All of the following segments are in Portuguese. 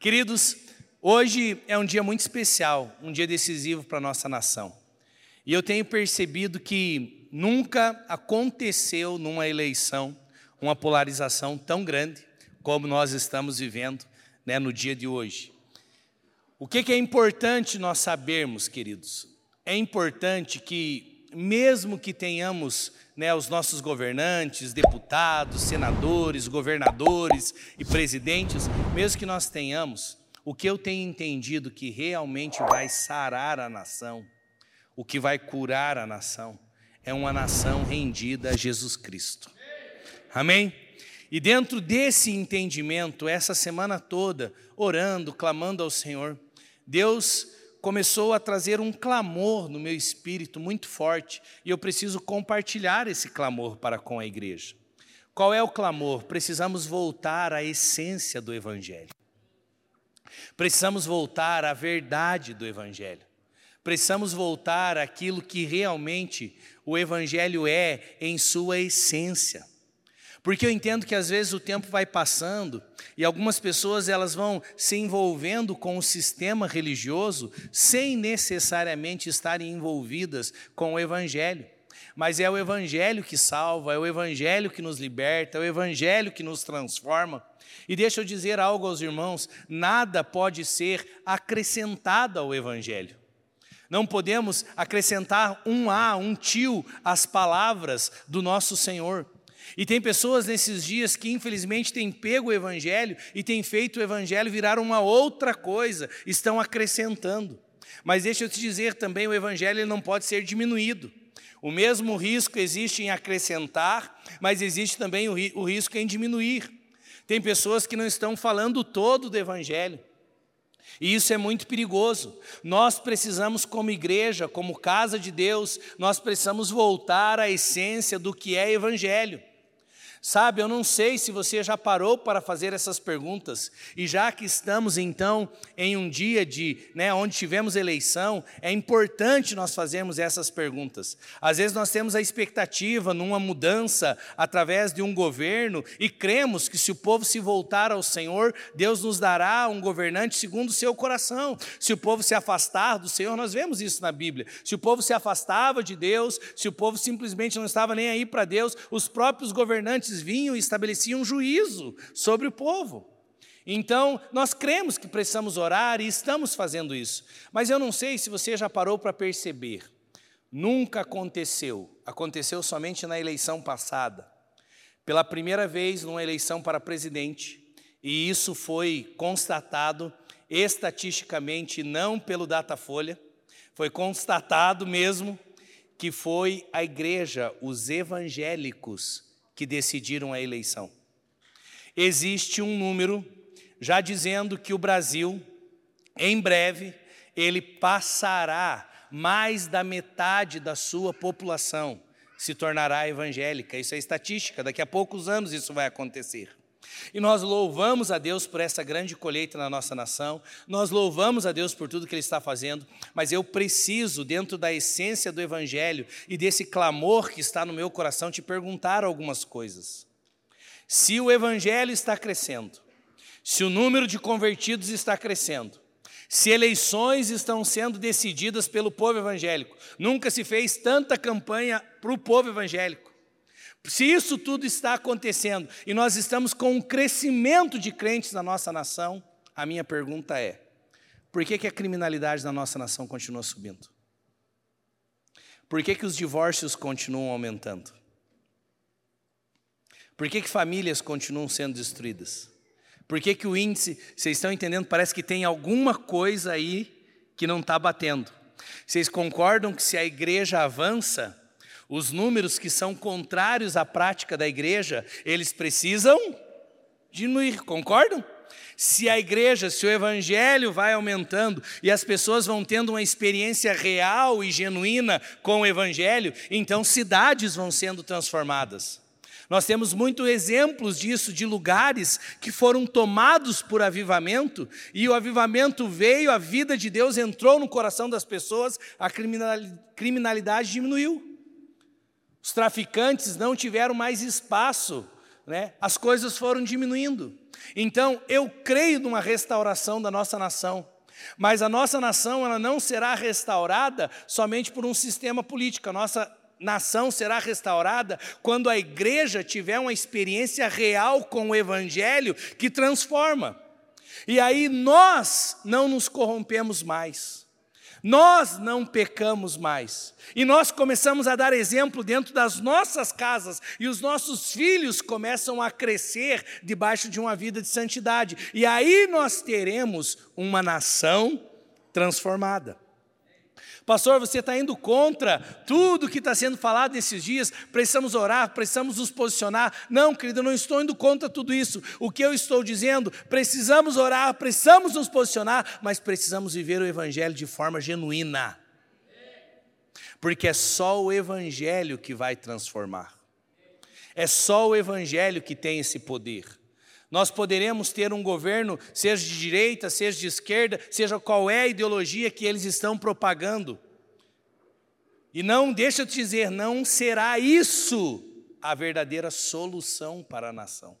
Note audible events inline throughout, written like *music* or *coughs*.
Queridos, hoje é um dia muito especial, um dia decisivo para a nossa nação. E eu tenho percebido que nunca aconteceu numa eleição uma polarização tão grande como nós estamos vivendo né, no dia de hoje. O que, que é importante nós sabermos, queridos? É importante que, mesmo que tenhamos né, os nossos governantes, deputados, senadores, governadores e presidentes, mesmo que nós tenhamos, o que eu tenho entendido que realmente vai sarar a nação, o que vai curar a nação, é uma nação rendida a Jesus Cristo. Amém? E dentro desse entendimento, essa semana toda, orando, clamando ao Senhor, Deus começou a trazer um clamor no meu espírito muito forte e eu preciso compartilhar esse clamor para com a igreja. Qual é o clamor? Precisamos voltar à essência do Evangelho. Precisamos voltar à verdade do Evangelho. Precisamos voltar àquilo que realmente o Evangelho é em sua essência. Porque eu entendo que às vezes o tempo vai passando e algumas pessoas elas vão se envolvendo com o sistema religioso sem necessariamente estarem envolvidas com o evangelho. Mas é o evangelho que salva, é o evangelho que nos liberta, é o evangelho que nos transforma. E deixa eu dizer algo aos irmãos: nada pode ser acrescentado ao evangelho. Não podemos acrescentar um A, um tio às palavras do nosso Senhor. E tem pessoas nesses dias que infelizmente têm pego o evangelho e têm feito o evangelho virar uma outra coisa, estão acrescentando. Mas deixa eu te dizer também, o evangelho não pode ser diminuído. O mesmo risco existe em acrescentar, mas existe também o, risco em diminuir. Tem pessoas que não estão falando todo do evangelho. E isso é muito perigoso. Nós precisamos, como igreja, como casa de Deus, nós precisamos voltar à essência do que é evangelho. Sabe, eu não sei se você já parou para fazer essas perguntas, e já que estamos então em um dia de, né, onde tivemos eleição, é importante nós fazermos essas perguntas. Às vezes nós temos a expectativa numa mudança através de um governo e cremos que se o povo se voltar ao Senhor, Deus nos dará um governante segundo o seu coração. Se o povo se afastar do Senhor, nós vemos isso na Bíblia. Se o povo se afastava de Deus, se o povo simplesmente não estava nem aí para Deus, os próprios governantes vinham e estabeleciam juízo sobre o povo. Então, nós cremos que precisamos orar e estamos fazendo isso. Mas eu não sei se você já parou para perceber. Nunca aconteceu, aconteceu somente na eleição passada. Pela primeira vez numa eleição para presidente, e isso foi constatado estatisticamente, não pelo Datafolha, foi constatado mesmo que foi a igreja, os evangélicos, que decidiram a eleição. Existe um número já dizendo que o Brasil, em breve, ele passará mais da metade da sua população se tornará evangélica. Isso é estatística, daqui a poucos anos isso vai acontecer. E nós louvamos a Deus por essa grande colheita na nossa nação, nós louvamos a Deus por tudo que Ele está fazendo, mas eu preciso, dentro da essência do Evangelho e desse clamor que está no meu coração, te perguntar algumas coisas. Se o Evangelho está crescendo, se o número de convertidos está crescendo, se eleições estão sendo decididas pelo povo evangélico, nunca se fez tanta campanha para o povo evangélico. Se isso tudo está acontecendo e nós estamos com um crescimento de crentes na nossa nação, a minha pergunta é: por que, que a criminalidade na nossa nação continua subindo? Por que, que os divórcios continuam aumentando? Por que, que famílias continuam sendo destruídas? Por que, que o índice, vocês estão entendendo, parece que tem alguma coisa aí que não está batendo. Vocês concordam que se a igreja avança, os números que são contrários à prática da igreja, eles precisam diminuir, concordam? Se a igreja, se o evangelho vai aumentando e as pessoas vão tendo uma experiência real e genuína com o evangelho, então cidades vão sendo transformadas. Nós temos muitos exemplos disso, de lugares que foram tomados por avivamento, e o avivamento veio, a vida de Deus entrou no coração das pessoas, a criminalidade diminuiu. Os traficantes não tiveram mais espaço, né? as coisas foram diminuindo. Então, eu creio numa restauração da nossa nação. Mas a nossa nação ela não será restaurada somente por um sistema político. A nossa nação será restaurada quando a igreja tiver uma experiência real com o evangelho que transforma. E aí nós não nos corrompemos mais. Nós não pecamos mais. E nós começamos a dar exemplo dentro das nossas casas, e os nossos filhos começam a crescer debaixo de uma vida de santidade. E aí nós teremos uma nação transformada. Pastor, você está indo contra tudo que está sendo falado nesses dias, precisamos orar, precisamos nos posicionar. Não, querido, eu não estou indo contra tudo isso. O que eu estou dizendo, precisamos orar, precisamos nos posicionar, mas precisamos viver o Evangelho de forma genuína. Porque é só o Evangelho que vai transformar. É só o Evangelho que tem esse poder. Nós poderemos ter um governo, seja de direita, seja de esquerda, seja qual é a ideologia que eles estão propagando. E não, deixa eu te dizer, não será isso a verdadeira solução para a nação.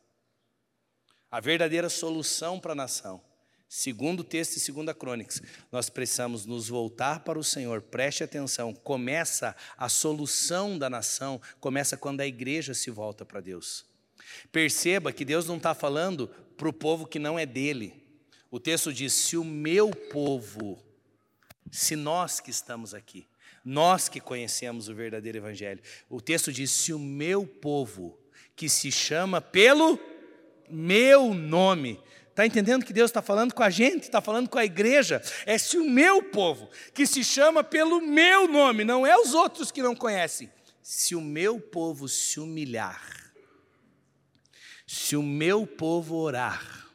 A verdadeira solução para a nação. Segundo o texto e segunda crônicas, nós precisamos nos voltar para o Senhor. Preste atenção, começa a solução da nação, começa quando a igreja se volta para Deus. Perceba que Deus não está falando para o povo que não é dele. O texto diz: se o meu povo, se nós que estamos aqui, nós que conhecemos o verdadeiro Evangelho, o texto diz: se o meu povo, que se chama pelo meu nome, Está entendendo que Deus está falando com a gente, está falando com a igreja? É se o meu povo, que se chama pelo meu nome, não é os outros que não conhecem. Se o meu povo se humilhar, se o meu povo orar,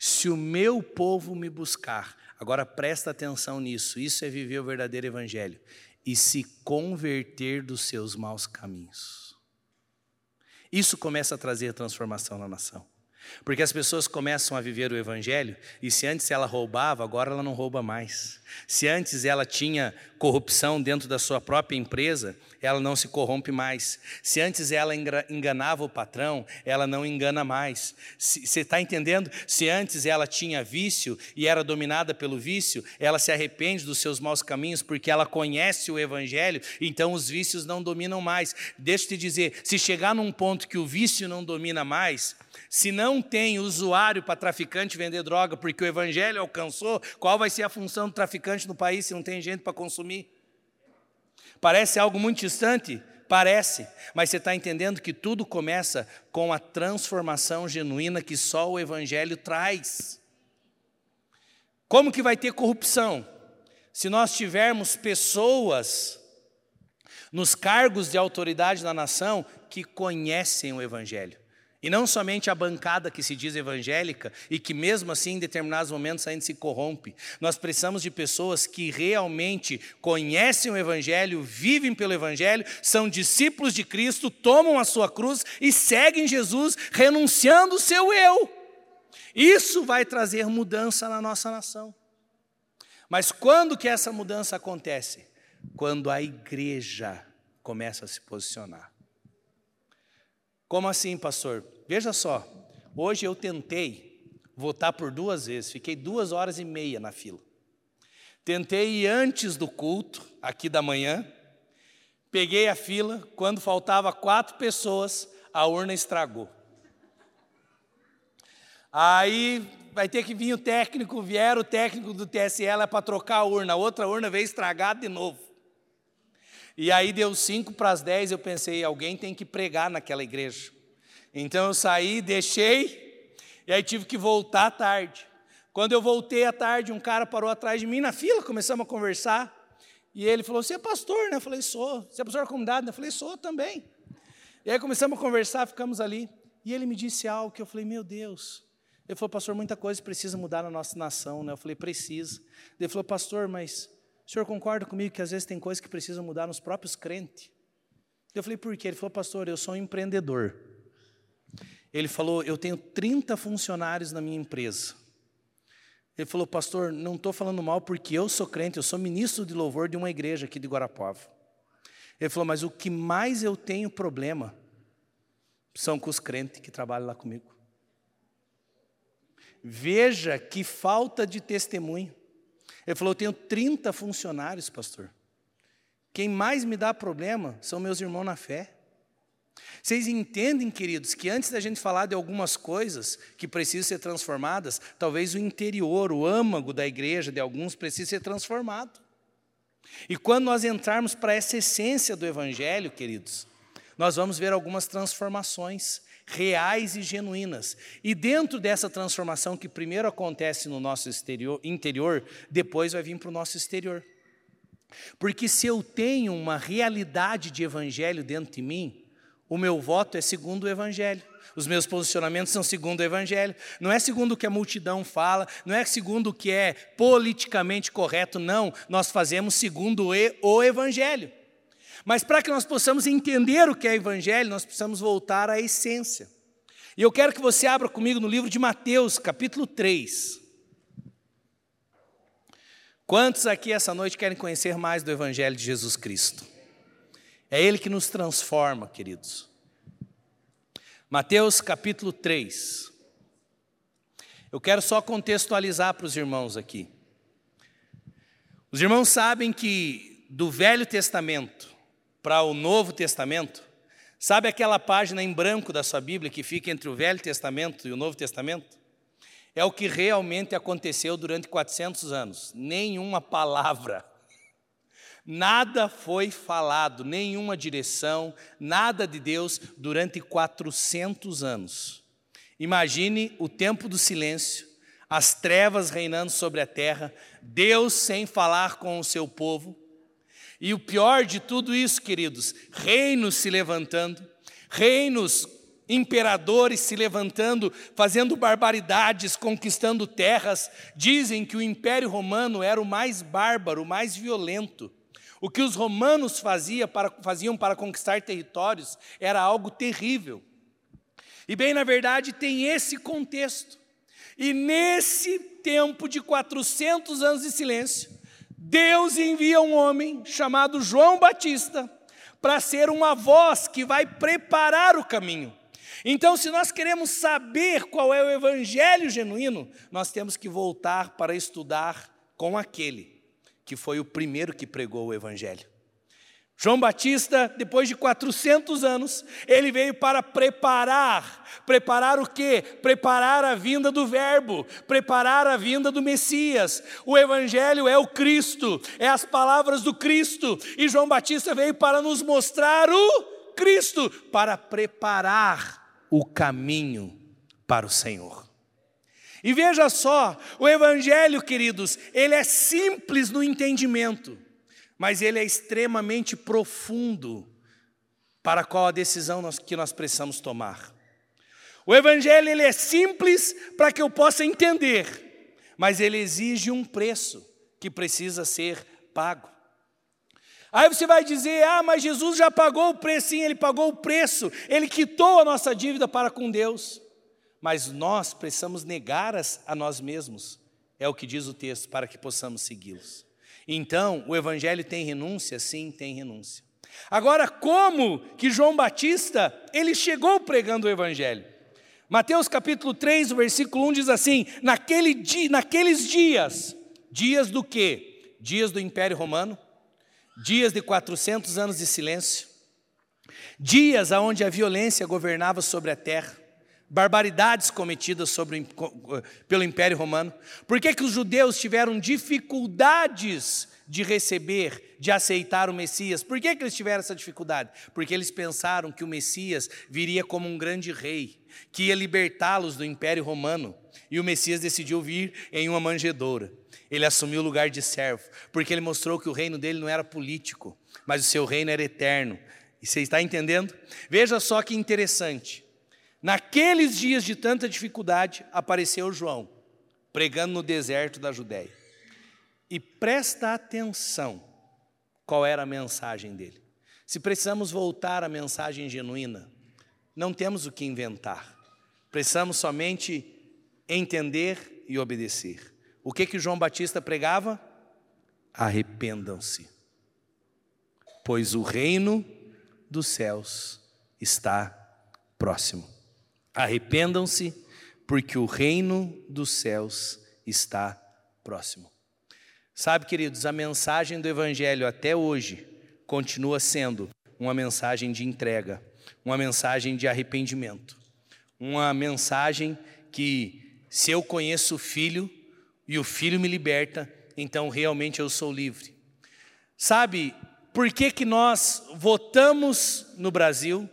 se o meu povo me buscar, agora presta atenção nisso, isso é viver o verdadeiro evangelho, e se converter dos seus maus caminhos. Isso começa a trazer transformação na nação. Porque as pessoas começam a viver o Evangelho e se antes ela roubava, agora ela não rouba mais. Se antes ela tinha corrupção dentro da sua própria empresa, ela não se corrompe mais. Se antes ela enganava o patrão, ela não engana mais. Você está entendendo? Se antes ela tinha vício e era dominada pelo vício, ela se arrepende dos seus maus caminhos porque ela conhece o Evangelho, então os vícios não dominam mais. Deixa eu te dizer: se chegar num ponto que o vício não domina mais, se não tem usuário para traficante vender droga porque o evangelho alcançou, qual vai ser a função do traficante no país se não tem gente para consumir? Parece algo muito distante? Parece, mas você está entendendo que tudo começa com a transformação genuína que só o Evangelho traz. Como que vai ter corrupção? Se nós tivermos pessoas nos cargos de autoridade da nação que conhecem o Evangelho. E não somente a bancada que se diz evangélica e que, mesmo assim, em determinados momentos ainda se corrompe. Nós precisamos de pessoas que realmente conhecem o Evangelho, vivem pelo Evangelho, são discípulos de Cristo, tomam a sua cruz e seguem Jesus, renunciando o seu eu. Isso vai trazer mudança na nossa nação. Mas quando que essa mudança acontece? Quando a igreja começa a se posicionar. Como assim, pastor? Veja só, hoje eu tentei votar por duas vezes, fiquei duas horas e meia na fila. Tentei ir antes do culto, aqui da manhã, peguei a fila, quando faltava quatro pessoas, a urna estragou. Aí vai ter que vir o técnico, vieram o técnico do TSL para trocar a urna, a outra urna veio estragada de novo. E aí deu cinco para as dez, eu pensei, alguém tem que pregar naquela igreja. Então eu saí, deixei, e aí tive que voltar tarde. Quando eu voltei à tarde, um cara parou atrás de mim na fila, começamos a conversar. E ele falou: Você é pastor, né? Eu falei: Sou. Você é pastor da comunidade? Eu falei: Sou também. E aí começamos a conversar, ficamos ali. E ele me disse algo que eu falei: Meu Deus. Ele falou: Pastor, muita coisa precisa mudar na nossa nação, né? Eu falei: Precisa. Ele falou: Pastor, mas o senhor concorda comigo que às vezes tem coisas que precisam mudar nos próprios crentes? Eu falei, por quê? Ele falou, pastor, eu sou um empreendedor. Ele falou, eu tenho 30 funcionários na minha empresa. Ele falou, pastor, não estou falando mal porque eu sou crente, eu sou ministro de louvor de uma igreja aqui de Guarapuava. Ele falou, mas o que mais eu tenho problema são com os crentes que trabalham lá comigo. Veja que falta de testemunho. Ele falou: Eu tenho 30 funcionários, pastor. Quem mais me dá problema são meus irmãos na fé. Vocês entendem, queridos, que antes da gente falar de algumas coisas que precisam ser transformadas, talvez o interior, o âmago da igreja de alguns precise ser transformado. E quando nós entrarmos para essa essência do Evangelho, queridos, nós vamos ver algumas transformações reais e genuínas. E dentro dessa transformação que primeiro acontece no nosso exterior, interior, depois vai vir para o nosso exterior. Porque se eu tenho uma realidade de evangelho dentro de mim, o meu voto é segundo o evangelho. Os meus posicionamentos são segundo o Evangelho. Não é segundo o que a multidão fala, não é segundo o que é politicamente correto, não. Nós fazemos segundo o Evangelho. Mas para que nós possamos entender o que é Evangelho, nós precisamos voltar à essência. E eu quero que você abra comigo no livro de Mateus, capítulo 3. Quantos aqui essa noite querem conhecer mais do Evangelho de Jesus Cristo? É Ele que nos transforma, queridos. Mateus capítulo 3. Eu quero só contextualizar para os irmãos aqui. Os irmãos sabem que do Velho Testamento para o Novo Testamento, sabe aquela página em branco da sua Bíblia que fica entre o Velho Testamento e o Novo Testamento? É o que realmente aconteceu durante 400 anos. Nenhuma palavra Nada foi falado, nenhuma direção, nada de Deus durante 400 anos. Imagine o tempo do silêncio, as trevas reinando sobre a terra, Deus sem falar com o seu povo. E o pior de tudo isso, queridos, reinos se levantando, reinos imperadores se levantando, fazendo barbaridades, conquistando terras. Dizem que o Império Romano era o mais bárbaro, o mais violento. O que os romanos fazia para, faziam para conquistar territórios era algo terrível. E bem, na verdade, tem esse contexto. E nesse tempo de 400 anos de silêncio, Deus envia um homem chamado João Batista para ser uma voz que vai preparar o caminho. Então, se nós queremos saber qual é o evangelho genuíno, nós temos que voltar para estudar com aquele que foi o primeiro que pregou o Evangelho. João Batista, depois de 400 anos, ele veio para preparar. Preparar o quê? Preparar a vinda do Verbo, preparar a vinda do Messias. O Evangelho é o Cristo, é as palavras do Cristo. E João Batista veio para nos mostrar o Cristo, para preparar o caminho para o Senhor. E veja só, o Evangelho, queridos, ele é simples no entendimento, mas ele é extremamente profundo para qual a decisão que nós precisamos tomar. O Evangelho ele é simples para que eu possa entender, mas ele exige um preço que precisa ser pago. Aí você vai dizer: ah, mas Jesus já pagou o preço, sim, ele pagou o preço, ele quitou a nossa dívida para com Deus mas nós precisamos negar a nós mesmos, é o que diz o texto, para que possamos segui-los. Então, o Evangelho tem renúncia? Sim, tem renúncia. Agora, como que João Batista, ele chegou pregando o Evangelho? Mateus capítulo 3, o versículo 1 diz assim, Naquele dia, naqueles dias, dias do quê? Dias do Império Romano, dias de 400 anos de silêncio, dias onde a violência governava sobre a terra, barbaridades cometidas sobre, pelo Império Romano? Por que, que os judeus tiveram dificuldades de receber, de aceitar o Messias? Por que, que eles tiveram essa dificuldade? Porque eles pensaram que o Messias viria como um grande rei, que ia libertá-los do Império Romano. E o Messias decidiu vir em uma manjedoura. Ele assumiu o lugar de servo, porque ele mostrou que o reino dele não era político, mas o seu reino era eterno. E você está entendendo? Veja só que interessante. Naqueles dias de tanta dificuldade, apareceu João, pregando no deserto da Judéia. E presta atenção qual era a mensagem dele. Se precisamos voltar à mensagem genuína, não temos o que inventar. Precisamos somente entender e obedecer. O que que João Batista pregava? Arrependam-se, pois o reino dos céus está próximo. Arrependam-se, porque o reino dos céus está próximo. Sabe, queridos, a mensagem do Evangelho até hoje continua sendo uma mensagem de entrega, uma mensagem de arrependimento, uma mensagem que, se eu conheço o Filho e o Filho me liberta, então realmente eu sou livre. Sabe, por que, que nós votamos no Brasil?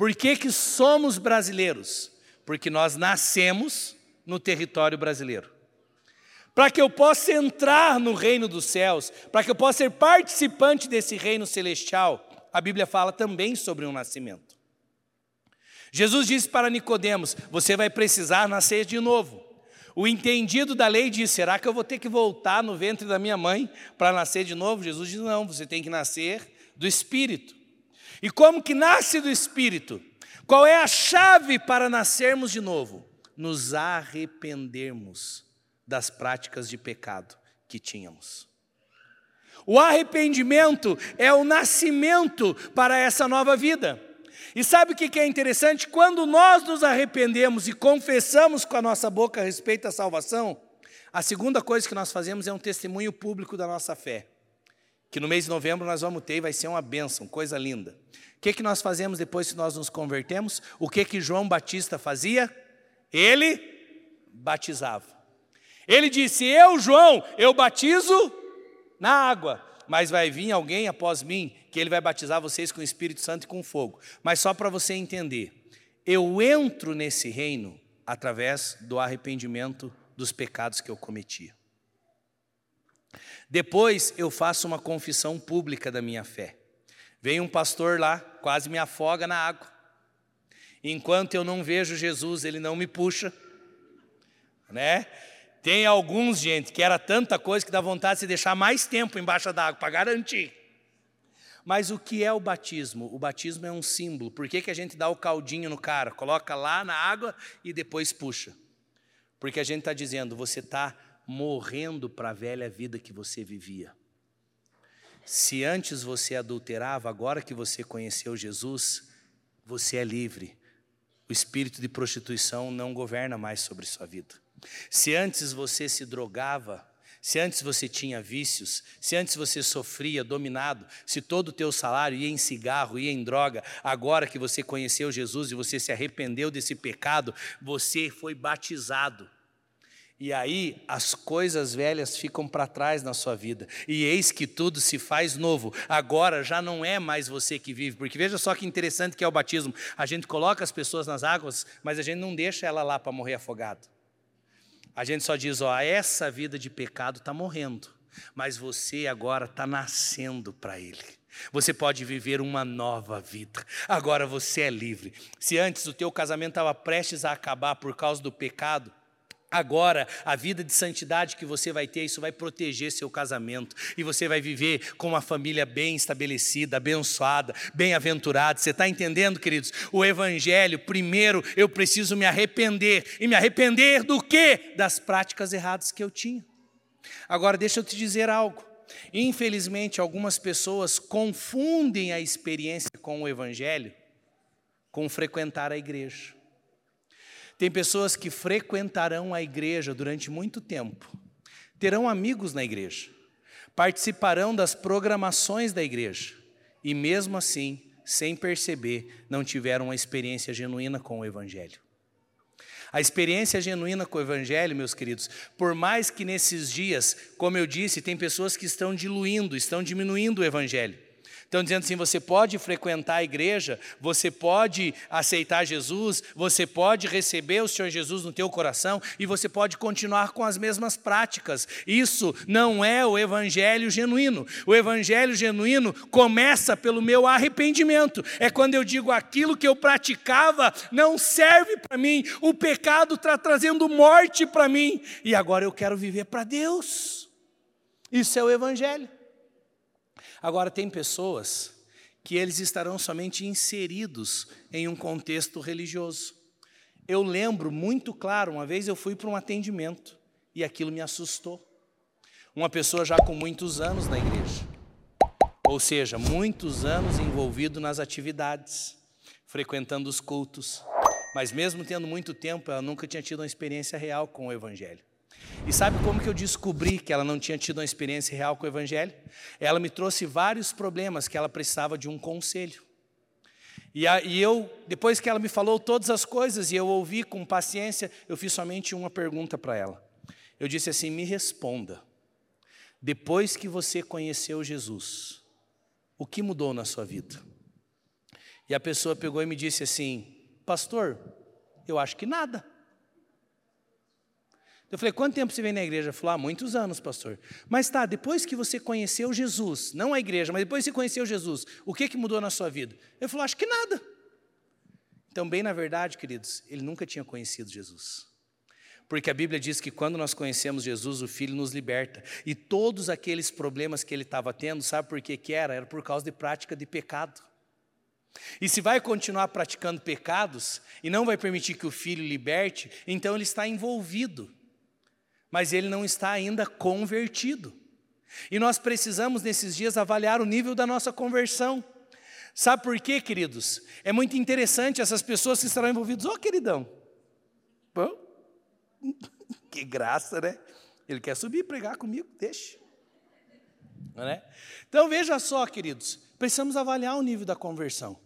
Por que, que somos brasileiros? Porque nós nascemos no território brasileiro. Para que eu possa entrar no reino dos céus, para que eu possa ser participante desse reino celestial, a Bíblia fala também sobre um nascimento. Jesus disse para Nicodemos: "Você vai precisar nascer de novo". O entendido da lei diz: "Será que eu vou ter que voltar no ventre da minha mãe para nascer de novo?" Jesus diz: "Não, você tem que nascer do espírito". E como que nasce do espírito? Qual é a chave para nascermos de novo? Nos arrependermos das práticas de pecado que tínhamos. O arrependimento é o nascimento para essa nova vida. E sabe o que é interessante? Quando nós nos arrependemos e confessamos com a nossa boca a respeito da salvação, a segunda coisa que nós fazemos é um testemunho público da nossa fé. Que no mês de novembro nós vamos ter e vai ser uma bênção, coisa linda. O que, que nós fazemos depois que nós nos convertemos? O que, que João Batista fazia? Ele batizava. Ele disse: Eu, João, eu batizo na água, mas vai vir alguém após mim que ele vai batizar vocês com o Espírito Santo e com fogo. Mas só para você entender, eu entro nesse reino através do arrependimento dos pecados que eu cometia. Depois eu faço uma confissão pública da minha fé. Vem um pastor lá, quase me afoga na água. Enquanto eu não vejo Jesus, ele não me puxa, né? Tem alguns, gente, que era tanta coisa que dá vontade de se deixar mais tempo embaixo da água para garantir. Mas o que é o batismo? O batismo é um símbolo. Por que, que a gente dá o caldinho no cara? Coloca lá na água e depois puxa. Porque a gente está dizendo, você está morrendo para a velha vida que você vivia. Se antes você adulterava, agora que você conheceu Jesus, você é livre. O espírito de prostituição não governa mais sobre sua vida. Se antes você se drogava, se antes você tinha vícios, se antes você sofria dominado, se todo o teu salário ia em cigarro, ia em droga, agora que você conheceu Jesus e você se arrependeu desse pecado, você foi batizado. E aí as coisas velhas ficam para trás na sua vida. E eis que tudo se faz novo. Agora já não é mais você que vive. Porque veja só que interessante que é o batismo. A gente coloca as pessoas nas águas, mas a gente não deixa ela lá para morrer afogado. A gente só diz, ó, essa vida de pecado está morrendo, mas você agora está nascendo para Ele. Você pode viver uma nova vida. Agora você é livre. Se antes o teu casamento estava prestes a acabar por causa do pecado, Agora, a vida de santidade que você vai ter, isso vai proteger seu casamento. E você vai viver com uma família bem estabelecida, abençoada, bem-aventurada. Você está entendendo, queridos? O Evangelho, primeiro eu preciso me arrepender. E me arrepender do quê? Das práticas erradas que eu tinha. Agora, deixa eu te dizer algo. Infelizmente, algumas pessoas confundem a experiência com o Evangelho com frequentar a igreja. Tem pessoas que frequentarão a igreja durante muito tempo, terão amigos na igreja, participarão das programações da igreja e, mesmo assim, sem perceber, não tiveram uma experiência genuína com o Evangelho. A experiência genuína com o Evangelho, meus queridos, por mais que nesses dias, como eu disse, tem pessoas que estão diluindo, estão diminuindo o Evangelho. Estão dizendo assim: você pode frequentar a igreja, você pode aceitar Jesus, você pode receber o Senhor Jesus no teu coração e você pode continuar com as mesmas práticas. Isso não é o evangelho genuíno. O evangelho genuíno começa pelo meu arrependimento. É quando eu digo aquilo que eu praticava não serve para mim, o pecado está trazendo morte para mim e agora eu quero viver para Deus. Isso é o evangelho. Agora, tem pessoas que eles estarão somente inseridos em um contexto religioso. Eu lembro muito claro, uma vez eu fui para um atendimento e aquilo me assustou. Uma pessoa já com muitos anos na igreja, ou seja, muitos anos envolvido nas atividades, frequentando os cultos, Mas mesmo tendo muito tempo, ela nunca tinha tido uma experiência real com o Evangelho. E sabe como que eu descobri que ela não tinha tido uma experiência real com o Evangelho? Ela me trouxe vários problemas que ela precisava de um conselho. E, a, e eu, depois que ela me falou todas as coisas e eu ouvi com paciência, eu fiz somente uma pergunta para ela. Eu disse assim: me responda. Depois que você conheceu Jesus, o que mudou na sua vida? E a pessoa pegou e me disse assim: Pastor, eu acho que nada. Eu falei, quanto tempo você vem na igreja? Ele falou, há muitos anos, pastor. Mas tá, depois que você conheceu Jesus, não a igreja, mas depois que você conheceu Jesus, o que, que mudou na sua vida? Ele falou, acho que nada. Então, bem na verdade, queridos, ele nunca tinha conhecido Jesus. Porque a Bíblia diz que quando nós conhecemos Jesus, o Filho nos liberta. E todos aqueles problemas que ele estava tendo, sabe por que, que era? Era por causa de prática de pecado. E se vai continuar praticando pecados e não vai permitir que o filho liberte, então ele está envolvido mas ele não está ainda convertido. E nós precisamos, nesses dias, avaliar o nível da nossa conversão. Sabe por quê, queridos? É muito interessante essas pessoas que estarão envolvidas. Ô, oh, queridão, bom, *laughs* que graça, né? Ele quer subir e pregar comigo, deixa. é? Então veja só, queridos, precisamos avaliar o nível da conversão.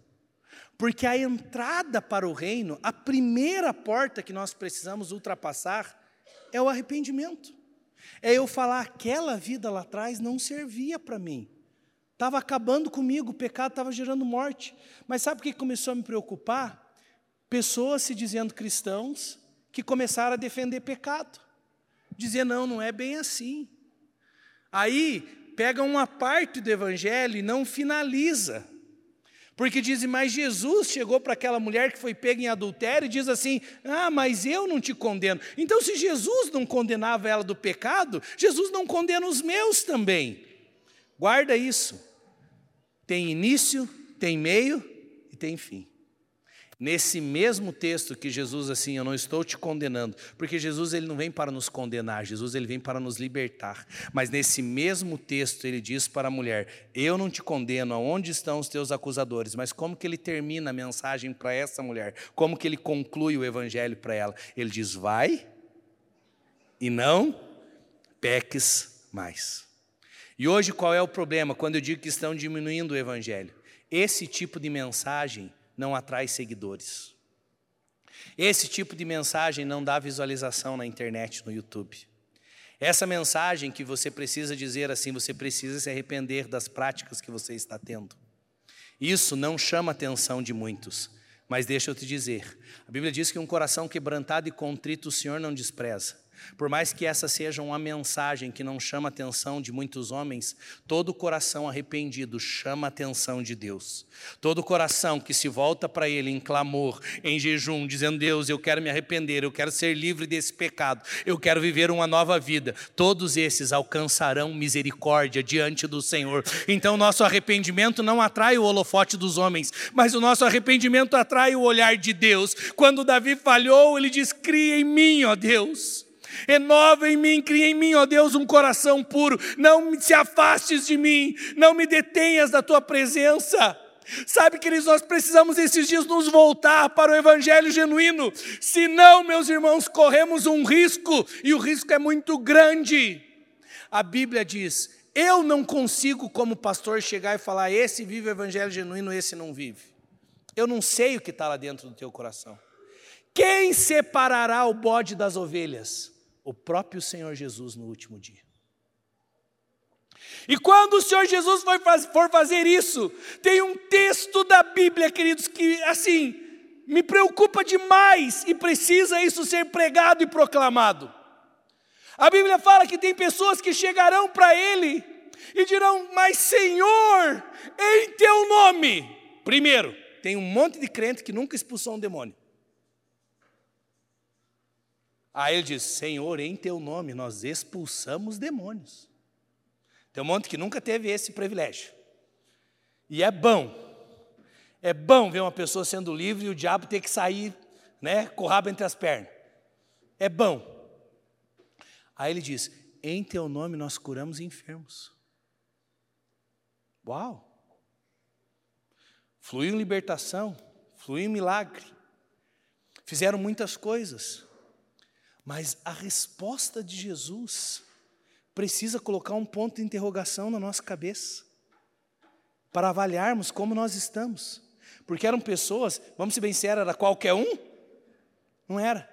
Porque a entrada para o reino, a primeira porta que nós precisamos ultrapassar, é o arrependimento. É eu falar, aquela vida lá atrás não servia para mim. Estava acabando comigo, o pecado estava gerando morte. Mas sabe o que começou a me preocupar? Pessoas se dizendo cristãos que começaram a defender pecado. Dizer, não, não é bem assim. Aí pega uma parte do evangelho e não finaliza. Porque dizem, mas Jesus chegou para aquela mulher que foi pega em adultério e diz assim: Ah, mas eu não te condeno. Então, se Jesus não condenava ela do pecado, Jesus não condena os meus também. Guarda isso. Tem início, tem meio e tem fim. Nesse mesmo texto que Jesus assim, eu não estou te condenando, porque Jesus ele não vem para nos condenar, Jesus ele vem para nos libertar. Mas nesse mesmo texto ele diz para a mulher: "Eu não te condeno, aonde estão os teus acusadores?" Mas como que ele termina a mensagem para essa mulher? Como que ele conclui o evangelho para ela? Ele diz: "Vai e não peques mais." E hoje qual é o problema quando eu digo que estão diminuindo o evangelho? Esse tipo de mensagem não atrai seguidores. Esse tipo de mensagem não dá visualização na internet, no YouTube. Essa mensagem que você precisa dizer assim, você precisa se arrepender das práticas que você está tendo. Isso não chama a atenção de muitos, mas deixa eu te dizer: a Bíblia diz que um coração quebrantado e contrito o Senhor não despreza. Por mais que essa seja uma mensagem que não chama a atenção de muitos homens, todo coração arrependido chama a atenção de Deus. Todo coração que se volta para Ele em clamor, em jejum, dizendo: Deus, eu quero me arrepender, eu quero ser livre desse pecado, eu quero viver uma nova vida, todos esses alcançarão misericórdia diante do Senhor. Então, nosso arrependimento não atrai o holofote dos homens, mas o nosso arrependimento atrai o olhar de Deus. Quando Davi falhou, ele diz: Cria em mim, ó Deus Renova em mim, cria em mim, ó Deus, um coração puro. Não se afastes de mim, não me detenhas da tua presença. Sabe, queridos, nós precisamos esses dias nos voltar para o evangelho genuíno. Senão, meus irmãos, corremos um risco, e o risco é muito grande. A Bíblia diz: eu não consigo, como pastor, chegar e falar: esse vive o evangelho genuíno, esse não vive. Eu não sei o que está lá dentro do teu coração. Quem separará o bode das ovelhas? O próprio Senhor Jesus no último dia. E quando o Senhor Jesus for fazer isso, tem um texto da Bíblia, queridos, que assim me preocupa demais e precisa isso ser pregado e proclamado. A Bíblia fala que tem pessoas que chegarão para Ele e dirão: Mas Senhor, em Teu nome. Primeiro, tem um monte de crente que nunca expulsou um demônio. Aí ele diz: Senhor, em teu nome nós expulsamos demônios. Tem um monte que nunca teve esse privilégio. E é bom, é bom ver uma pessoa sendo livre e o diabo ter que sair, né, com o rabo entre as pernas. É bom. Aí ele diz: Em teu nome nós curamos enfermos. Uau! Fluiu libertação, fluiu milagre. fizeram muitas coisas, mas a resposta de Jesus precisa colocar um ponto de interrogação na nossa cabeça, para avaliarmos como nós estamos, porque eram pessoas, vamos ser bem sérios, era qualquer um? Não era.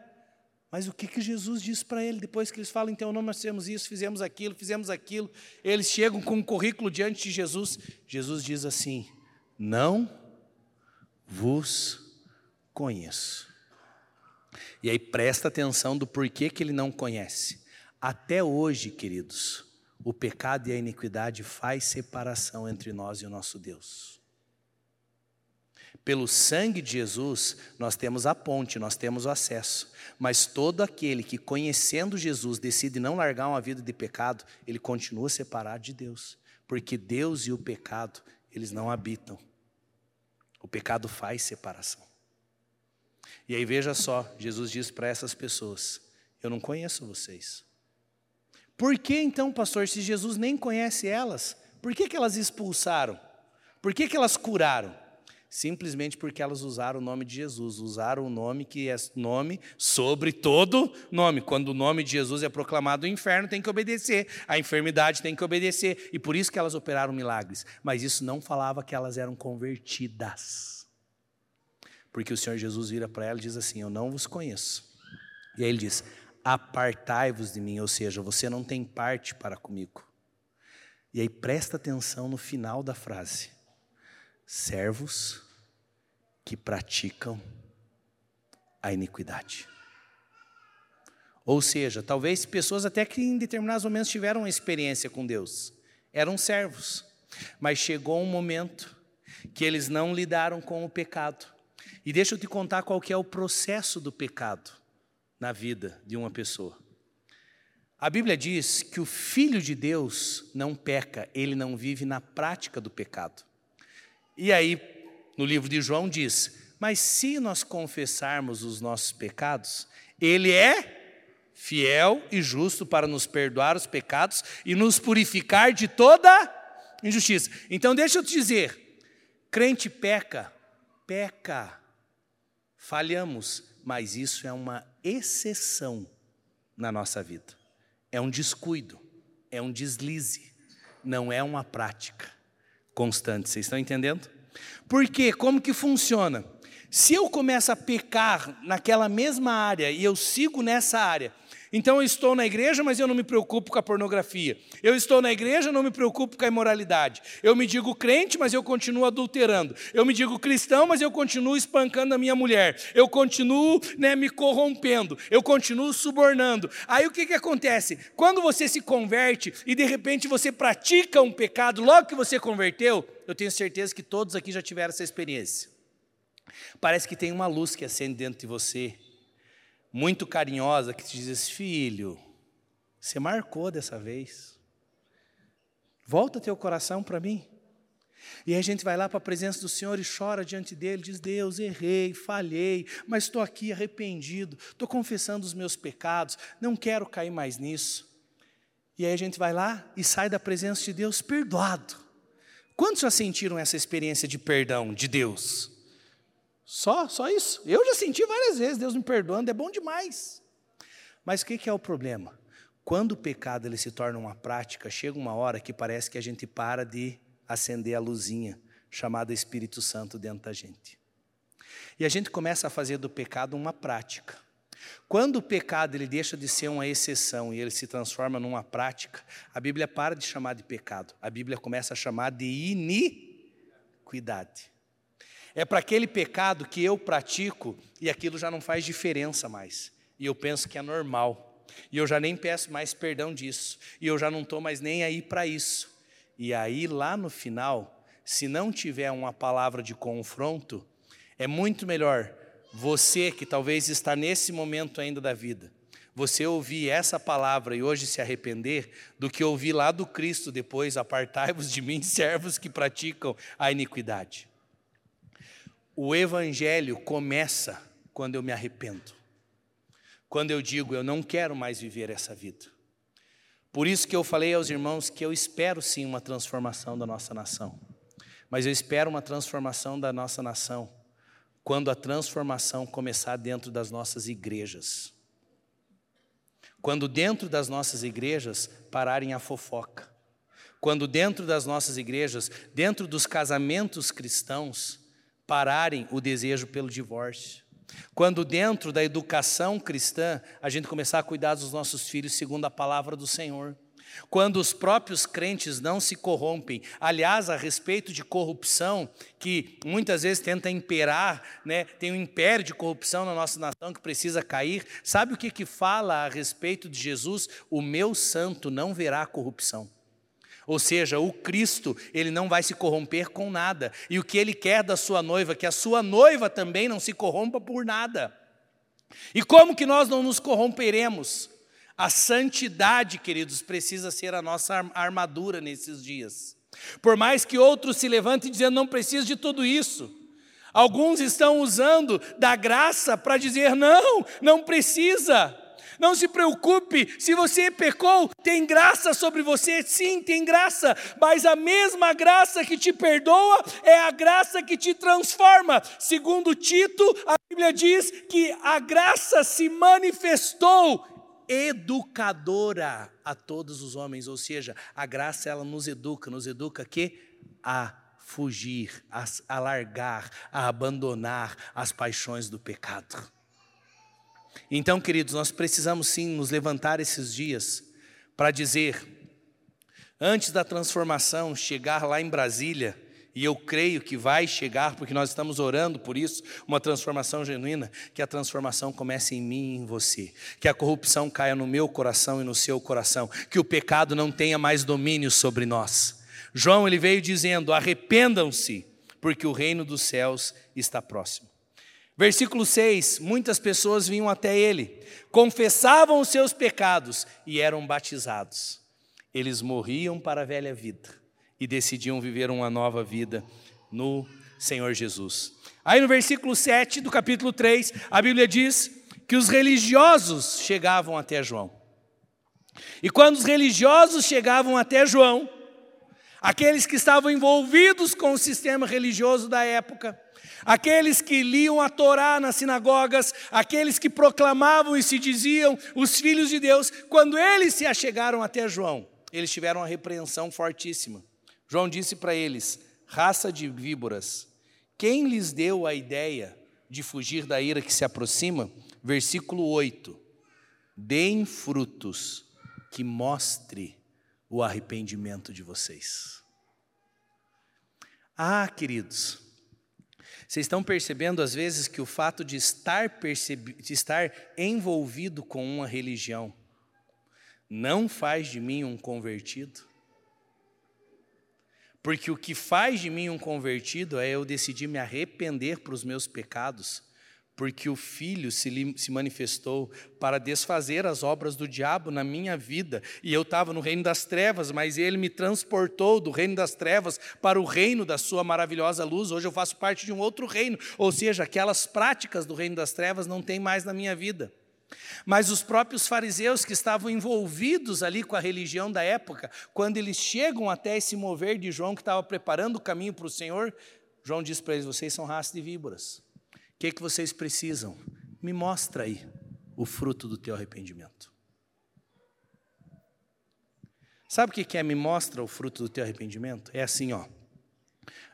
Mas o que, que Jesus disse para ele depois que eles falam, então não nós fizemos isso, fizemos aquilo, fizemos aquilo, eles chegam com um currículo diante de Jesus. Jesus diz assim: Não vos conheço. E aí presta atenção do porquê que ele não conhece. Até hoje, queridos, o pecado e a iniquidade faz separação entre nós e o nosso Deus. Pelo sangue de Jesus, nós temos a ponte, nós temos o acesso. Mas todo aquele que, conhecendo Jesus, decide não largar uma vida de pecado, ele continua separado de Deus. Porque Deus e o pecado, eles não habitam. O pecado faz separação. E aí veja só, Jesus diz para essas pessoas: Eu não conheço vocês. Por que então, pastor, se Jesus nem conhece elas, por que, que elas expulsaram? Por que, que elas curaram? Simplesmente porque elas usaram o nome de Jesus, usaram o nome que é nome sobre todo nome. Quando o nome de Jesus é proclamado, o inferno tem que obedecer, a enfermidade tem que obedecer, e por isso que elas operaram milagres. Mas isso não falava que elas eram convertidas. Porque o Senhor Jesus vira para ela e diz assim: Eu não vos conheço. E aí ele diz: Apartai-vos de mim, ou seja, você não tem parte para comigo. E aí presta atenção no final da frase: servos que praticam a iniquidade. Ou seja, talvez pessoas até que em determinados momentos tiveram uma experiência com Deus, eram servos, mas chegou um momento que eles não lidaram com o pecado, e deixa eu te contar qual que é o processo do pecado na vida de uma pessoa. A Bíblia diz que o filho de Deus não peca, ele não vive na prática do pecado. E aí, no livro de João diz: "Mas se nós confessarmos os nossos pecados, ele é fiel e justo para nos perdoar os pecados e nos purificar de toda injustiça". Então deixa eu te dizer, crente peca, peca Falhamos, mas isso é uma exceção na nossa vida. É um descuido, é um deslize, não é uma prática constante. Vocês estão entendendo? Porque como que funciona? Se eu começo a pecar naquela mesma área e eu sigo nessa área, então eu estou na igreja, mas eu não me preocupo com a pornografia. Eu estou na igreja, não me preocupo com a imoralidade. Eu me digo crente, mas eu continuo adulterando. Eu me digo cristão, mas eu continuo espancando a minha mulher. Eu continuo né, me corrompendo. Eu continuo subornando. Aí o que, que acontece? Quando você se converte e de repente você pratica um pecado, logo que você converteu, eu tenho certeza que todos aqui já tiveram essa experiência. Parece que tem uma luz que acende dentro de você muito carinhosa que te diz: Filho, você marcou dessa vez. Volta teu coração para mim. E a gente vai lá para a presença do Senhor e chora diante dele, diz: Deus, errei, falhei, mas estou aqui arrependido, estou confessando os meus pecados, não quero cair mais nisso. E aí a gente vai lá e sai da presença de Deus perdoado. Quantos já sentiram essa experiência de perdão de Deus? Só, só isso. Eu já senti várias vezes, Deus me perdoando, é bom demais. Mas o que, que é o problema? Quando o pecado ele se torna uma prática, chega uma hora que parece que a gente para de acender a luzinha chamada Espírito Santo dentro da gente. E a gente começa a fazer do pecado uma prática. Quando o pecado ele deixa de ser uma exceção e ele se transforma numa prática, a Bíblia para de chamar de pecado, a Bíblia começa a chamar de iniquidade. É para aquele pecado que eu pratico e aquilo já não faz diferença mais. E eu penso que é normal. E eu já nem peço mais perdão disso. E eu já não estou mais nem aí para isso. E aí, lá no final, se não tiver uma palavra de confronto, é muito melhor você que talvez está nesse momento ainda da vida, você ouvir essa palavra e hoje se arrepender, do que ouvir lá do Cristo depois, apartai-vos de mim, *laughs* servos que praticam a iniquidade. O evangelho começa quando eu me arrependo. Quando eu digo, eu não quero mais viver essa vida. Por isso que eu falei aos irmãos que eu espero sim uma transformação da nossa nação. Mas eu espero uma transformação da nossa nação quando a transformação começar dentro das nossas igrejas. Quando dentro das nossas igrejas pararem a fofoca. Quando dentro das nossas igrejas, dentro dos casamentos cristãos, pararem o desejo pelo divórcio. Quando dentro da educação cristã, a gente começar a cuidar dos nossos filhos segundo a palavra do Senhor. Quando os próprios crentes não se corrompem. Aliás, a respeito de corrupção, que muitas vezes tenta imperar, né? tem um império de corrupção na nossa nação que precisa cair. Sabe o que, que fala a respeito de Jesus? O meu santo não verá corrupção. Ou seja, o Cristo, ele não vai se corromper com nada. E o que ele quer da sua noiva, que a sua noiva também não se corrompa por nada. E como que nós não nos corromperemos? A santidade, queridos, precisa ser a nossa armadura nesses dias. Por mais que outros se levantem dizendo não preciso de tudo isso, alguns estão usando da graça para dizer não, não precisa. Não se preocupe, se você pecou, tem graça sobre você, sim, tem graça, mas a mesma graça que te perdoa é a graça que te transforma. Segundo Tito, a Bíblia diz que a graça se manifestou educadora a todos os homens, ou seja, a graça ela nos educa, nos educa que a fugir, a, a largar, a abandonar as paixões do pecado. Então, queridos, nós precisamos sim nos levantar esses dias para dizer, antes da transformação chegar lá em Brasília, e eu creio que vai chegar, porque nós estamos orando por isso, uma transformação genuína, que a transformação comece em mim e em você, que a corrupção caia no meu coração e no seu coração, que o pecado não tenha mais domínio sobre nós. João ele veio dizendo: arrependam-se, porque o reino dos céus está próximo. Versículo 6: Muitas pessoas vinham até ele, confessavam os seus pecados e eram batizados. Eles morriam para a velha vida e decidiam viver uma nova vida no Senhor Jesus. Aí no versículo 7 do capítulo 3, a Bíblia diz que os religiosos chegavam até João. E quando os religiosos chegavam até João, aqueles que estavam envolvidos com o sistema religioso da época, aqueles que liam a Torá nas sinagogas, aqueles que proclamavam e se diziam os filhos de Deus, quando eles se achegaram até João, eles tiveram uma repreensão fortíssima. João disse para eles: raça de víboras, quem lhes deu a ideia de fugir da ira que se aproxima? Versículo 8: deem frutos que mostre o arrependimento de vocês. Ah, queridos, vocês estão percebendo às vezes que o fato de estar, de estar envolvido com uma religião não faz de mim um convertido? Porque o que faz de mim um convertido é eu decidir me arrepender para os meus pecados, porque o Filho se, se manifestou para desfazer as obras do diabo na minha vida. E eu estava no reino das trevas, mas ele me transportou do reino das trevas para o reino da sua maravilhosa luz. Hoje eu faço parte de um outro reino, ou seja, aquelas práticas do reino das trevas não tem mais na minha vida. Mas os próprios fariseus que estavam envolvidos ali com a religião da época, quando eles chegam até esse mover de João que estava preparando o caminho para o Senhor, João diz para eles: vocês são raça de víboras. Que, é que vocês precisam? Me mostra aí o fruto do teu arrependimento. Sabe o que é me mostra o fruto do teu arrependimento? É assim, ó.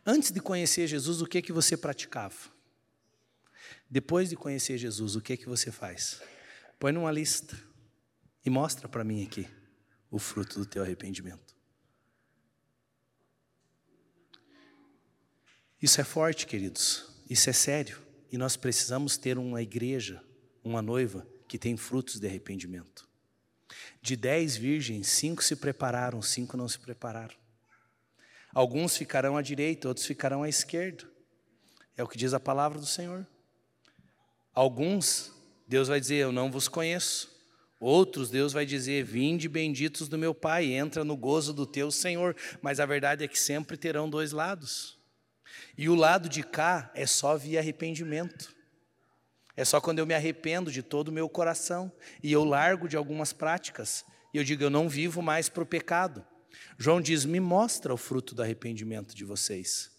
Antes de conhecer Jesus, o que é que você praticava? Depois de conhecer Jesus, o que é que você faz? Põe numa lista e mostra para mim aqui o fruto do teu arrependimento. Isso é forte, queridos. Isso é sério. E nós precisamos ter uma igreja, uma noiva que tem frutos de arrependimento. De dez virgens, cinco se prepararam, cinco não se prepararam. Alguns ficarão à direita, outros ficarão à esquerda. É o que diz a palavra do Senhor. Alguns Deus vai dizer: Eu não vos conheço. Outros, Deus vai dizer: Vinde benditos do meu Pai, entra no gozo do teu Senhor. Mas a verdade é que sempre terão dois lados. E o lado de cá é só via arrependimento. É só quando eu me arrependo de todo o meu coração e eu largo de algumas práticas e eu digo: Eu não vivo mais para o pecado. João diz: Me mostra o fruto do arrependimento de vocês.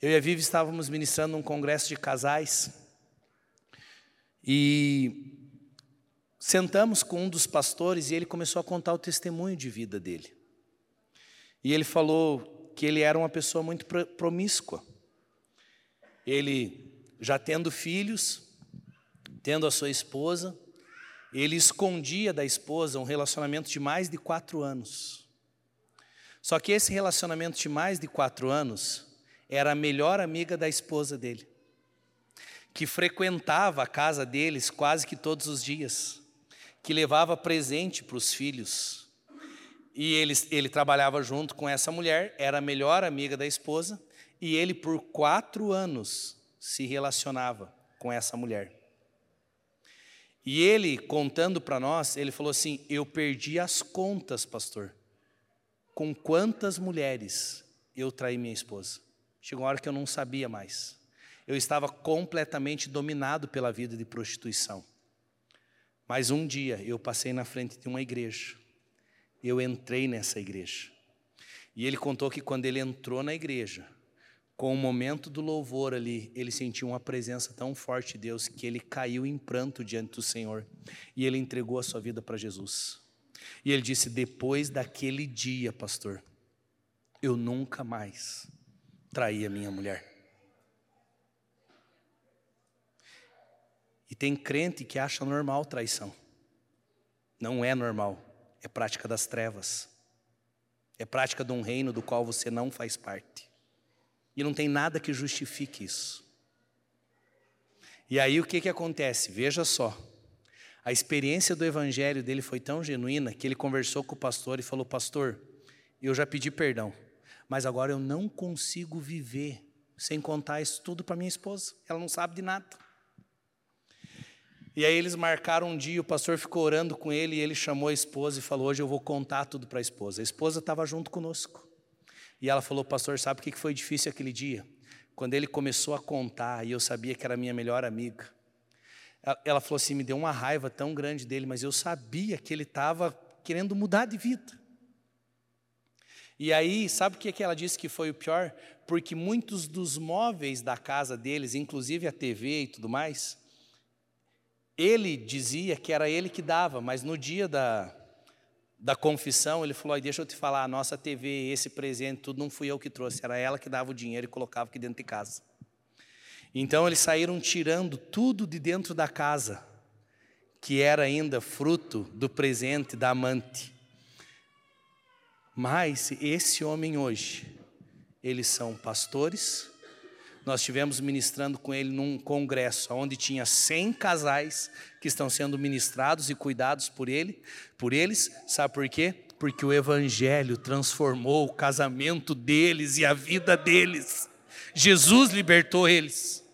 Eu e a Vivi estávamos ministrando um congresso de casais e sentamos com um dos pastores e ele começou a contar o testemunho de vida dele. E ele falou que ele era uma pessoa muito promíscua. Ele já tendo filhos, tendo a sua esposa, ele escondia da esposa um relacionamento de mais de quatro anos. Só que esse relacionamento de mais de quatro anos era a melhor amiga da esposa dele, que frequentava a casa deles quase que todos os dias, que levava presente para os filhos. E ele, ele trabalhava junto com essa mulher, era a melhor amiga da esposa, e ele, por quatro anos, se relacionava com essa mulher. E ele, contando para nós, ele falou assim: Eu perdi as contas, pastor com quantas mulheres eu traí minha esposa. Chegou uma hora que eu não sabia mais. Eu estava completamente dominado pela vida de prostituição. Mas um dia eu passei na frente de uma igreja. Eu entrei nessa igreja. E ele contou que quando ele entrou na igreja, com o momento do louvor ali, ele sentiu uma presença tão forte de Deus que ele caiu em pranto diante do Senhor e ele entregou a sua vida para Jesus. E ele disse: Depois daquele dia, pastor, eu nunca mais traí a minha mulher. E tem crente que acha normal traição. Não é normal, é prática das trevas. É prática de um reino do qual você não faz parte. E não tem nada que justifique isso. E aí o que, que acontece? Veja só. A experiência do evangelho dele foi tão genuína que ele conversou com o pastor e falou: Pastor, eu já pedi perdão, mas agora eu não consigo viver sem contar isso tudo para minha esposa. Ela não sabe de nada. E aí eles marcaram um dia, o pastor ficou orando com ele e ele chamou a esposa e falou: Hoje eu vou contar tudo para a esposa. A esposa estava junto conosco. E ela falou: Pastor, sabe o que foi difícil aquele dia? Quando ele começou a contar e eu sabia que era minha melhor amiga. Ela falou assim: me deu uma raiva tão grande dele, mas eu sabia que ele estava querendo mudar de vida. E aí, sabe o que ela disse que foi o pior? Porque muitos dos móveis da casa deles, inclusive a TV e tudo mais, ele dizia que era ele que dava, mas no dia da, da confissão, ele falou: Deixa eu te falar, a nossa TV, esse presente, tudo não fui eu que trouxe, era ela que dava o dinheiro e colocava aqui dentro de casa. Então eles saíram tirando tudo de dentro da casa, que era ainda fruto do presente da amante. Mas esse homem hoje, eles são pastores. Nós estivemos ministrando com ele num congresso onde tinha 100 casais que estão sendo ministrados e cuidados por ele, por eles. Sabe por quê? Porque o evangelho transformou o casamento deles e a vida deles. Jesus libertou eles.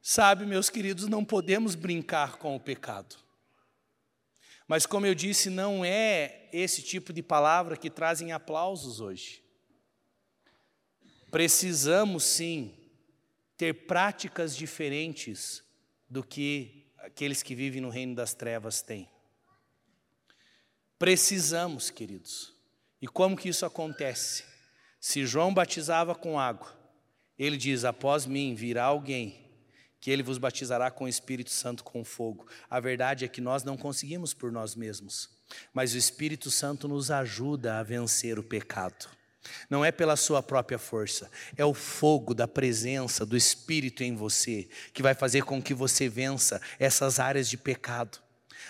Sabe, meus queridos, não podemos brincar com o pecado. Mas, como eu disse, não é esse tipo de palavra que trazem aplausos hoje. Precisamos sim ter práticas diferentes do que aqueles que vivem no reino das trevas têm. Precisamos, queridos. E como que isso acontece? Se João batizava com água, ele diz: Após mim virá alguém que ele vos batizará com o Espírito Santo com fogo. A verdade é que nós não conseguimos por nós mesmos, mas o Espírito Santo nos ajuda a vencer o pecado. Não é pela sua própria força, é o fogo da presença do Espírito em você que vai fazer com que você vença essas áreas de pecado.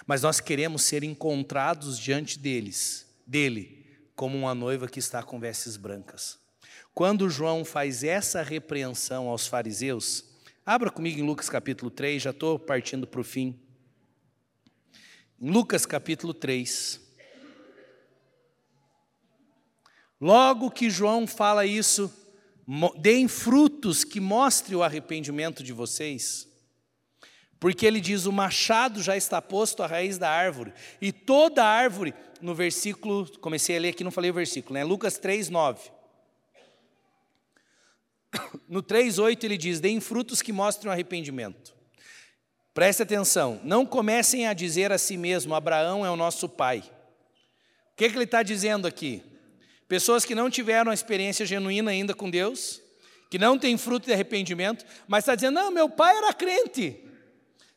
Mas nós queremos ser encontrados diante deles, dele, como uma noiva que está com vestes brancas. Quando João faz essa repreensão aos fariseus, Abra comigo em Lucas capítulo 3, já estou partindo para o fim. Em Lucas capítulo 3. Logo que João fala isso, deem frutos que mostrem o arrependimento de vocês. Porque ele diz: o machado já está posto à raiz da árvore, e toda árvore, no versículo, comecei a ler aqui, não falei o versículo, né? Lucas 3, 9. *coughs* No 3,8 ele diz: deem frutos que mostrem arrependimento. Preste atenção, não comecem a dizer a si mesmo: Abraão é o nosso pai. O que, que ele está dizendo aqui? Pessoas que não tiveram a experiência genuína ainda com Deus, que não têm fruto de arrependimento, mas está dizendo: não, meu pai era crente.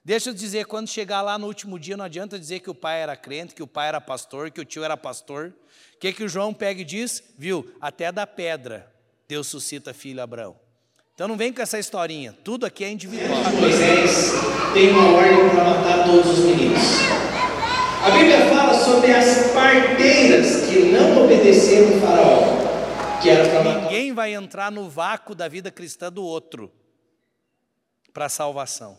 Deixa eu dizer, quando chegar lá no último dia, não adianta dizer que o pai era crente, que o pai era pastor, que o tio era pastor. O que, que o João pega e diz? Viu, até da pedra Deus suscita filho Abraão. Então não vem com essa historinha, tudo aqui é individual. Moisés tem uma ordem para matar todos os meninos. A Bíblia fala sobre as parteiras que não obedeceram o faraó, que era matar. Ninguém vai entrar no vácuo da vida cristã do outro para a salvação.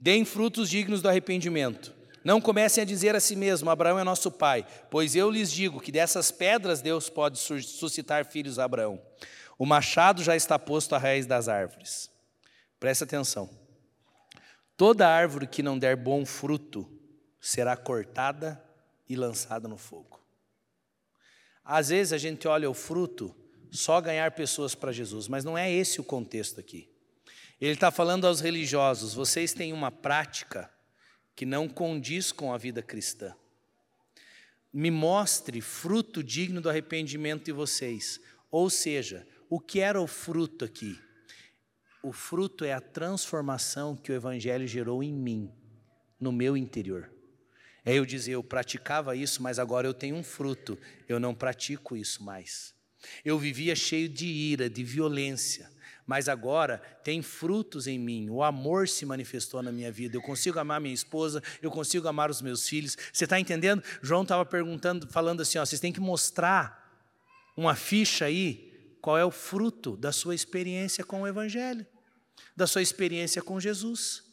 Deem frutos dignos do arrependimento. Não comecem a dizer a si mesmo: Abraão é nosso pai, pois eu lhes digo que dessas pedras Deus pode suscitar filhos a Abraão. O machado já está posto à raiz das árvores. Presta atenção. Toda árvore que não der bom fruto será cortada e lançada no fogo. Às vezes a gente olha o fruto só ganhar pessoas para Jesus, mas não é esse o contexto aqui. Ele está falando aos religiosos: vocês têm uma prática que não condiz com a vida cristã. Me mostre fruto digno do arrependimento de vocês. Ou seja, o que era o fruto aqui? O fruto é a transformação que o Evangelho gerou em mim, no meu interior. É eu dizer, eu praticava isso, mas agora eu tenho um fruto, eu não pratico isso mais. Eu vivia cheio de ira, de violência, mas agora tem frutos em mim. O amor se manifestou na minha vida. Eu consigo amar minha esposa, eu consigo amar os meus filhos. Você está entendendo? João estava perguntando, falando assim: ó, vocês têm que mostrar uma ficha aí, qual é o fruto da sua experiência com o Evangelho, da sua experiência com Jesus.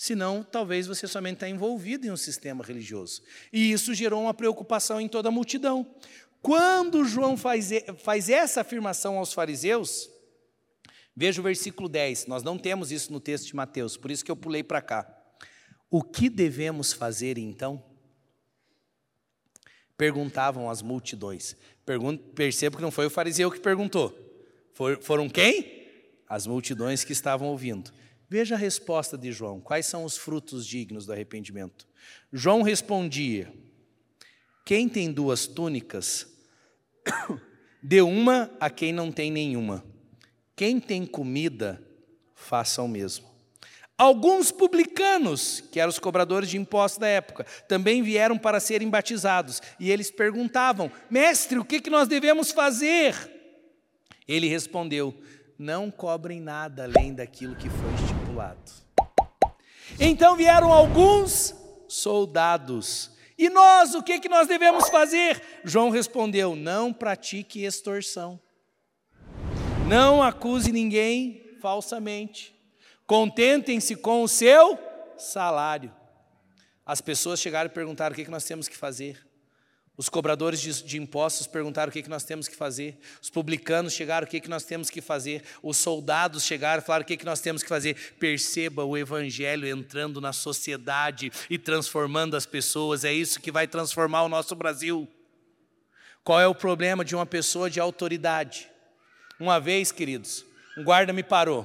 Senão, talvez você somente está envolvido em um sistema religioso. E isso gerou uma preocupação em toda a multidão. Quando João faz, faz essa afirmação aos fariseus, Veja o versículo 10, nós não temos isso no texto de Mateus, por isso que eu pulei para cá. O que devemos fazer então? Perguntavam as multidões. percebo que não foi o fariseu que perguntou. foram quem? As multidões que estavam ouvindo. Veja a resposta de João. Quais são os frutos dignos do arrependimento? João respondia: Quem tem duas túnicas, *coughs* dê uma a quem não tem nenhuma. Quem tem comida, faça o mesmo. Alguns publicanos, que eram os cobradores de impostos da época, também vieram para serem batizados. E eles perguntavam: Mestre, o que, nós devemos fazer? Ele respondeu: Não cobrem nada além daquilo que foi estipulado. Então vieram alguns soldados. E nós, o que, que nós devemos fazer? João respondeu: Não pratique extorsão. Não acuse ninguém falsamente. Contentem-se com o seu salário. As pessoas chegaram e perguntaram o que nós temos que fazer. Os cobradores de, impostos perguntaram o que nós temos que fazer. Os publicanos chegaram, o que nós temos que fazer. Os soldados chegaram falaram, o que nós temos que fazer. Perceba o evangelho entrando na sociedade e transformando as pessoas. É isso que vai transformar o nosso Brasil. Qual é o problema de uma pessoa de autoridade? Uma vez, queridos, um guarda me parou.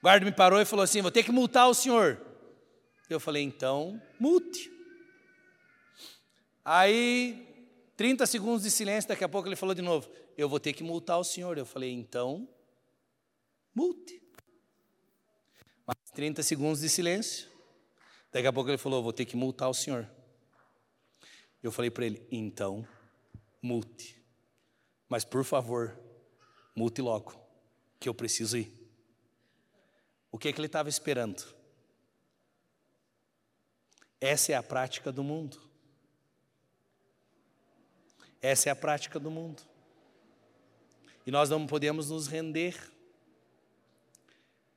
O guarda me parou e falou assim: Vou ter que multar o senhor. Eu falei: Então, multe. Aí, 30 segundos de silêncio, daqui a pouco ele falou de novo: Eu vou ter que multar o senhor. Eu falei: Então, multe. Mais 30 segundos de silêncio. Daqui a pouco ele falou: Vou ter que multar o senhor. Eu falei para ele: Então, multe. Mas por favor, multe logo, que eu preciso ir. O que, é que ele estava esperando? Essa é a prática do mundo. Essa é a prática do mundo. E nós não podemos nos render.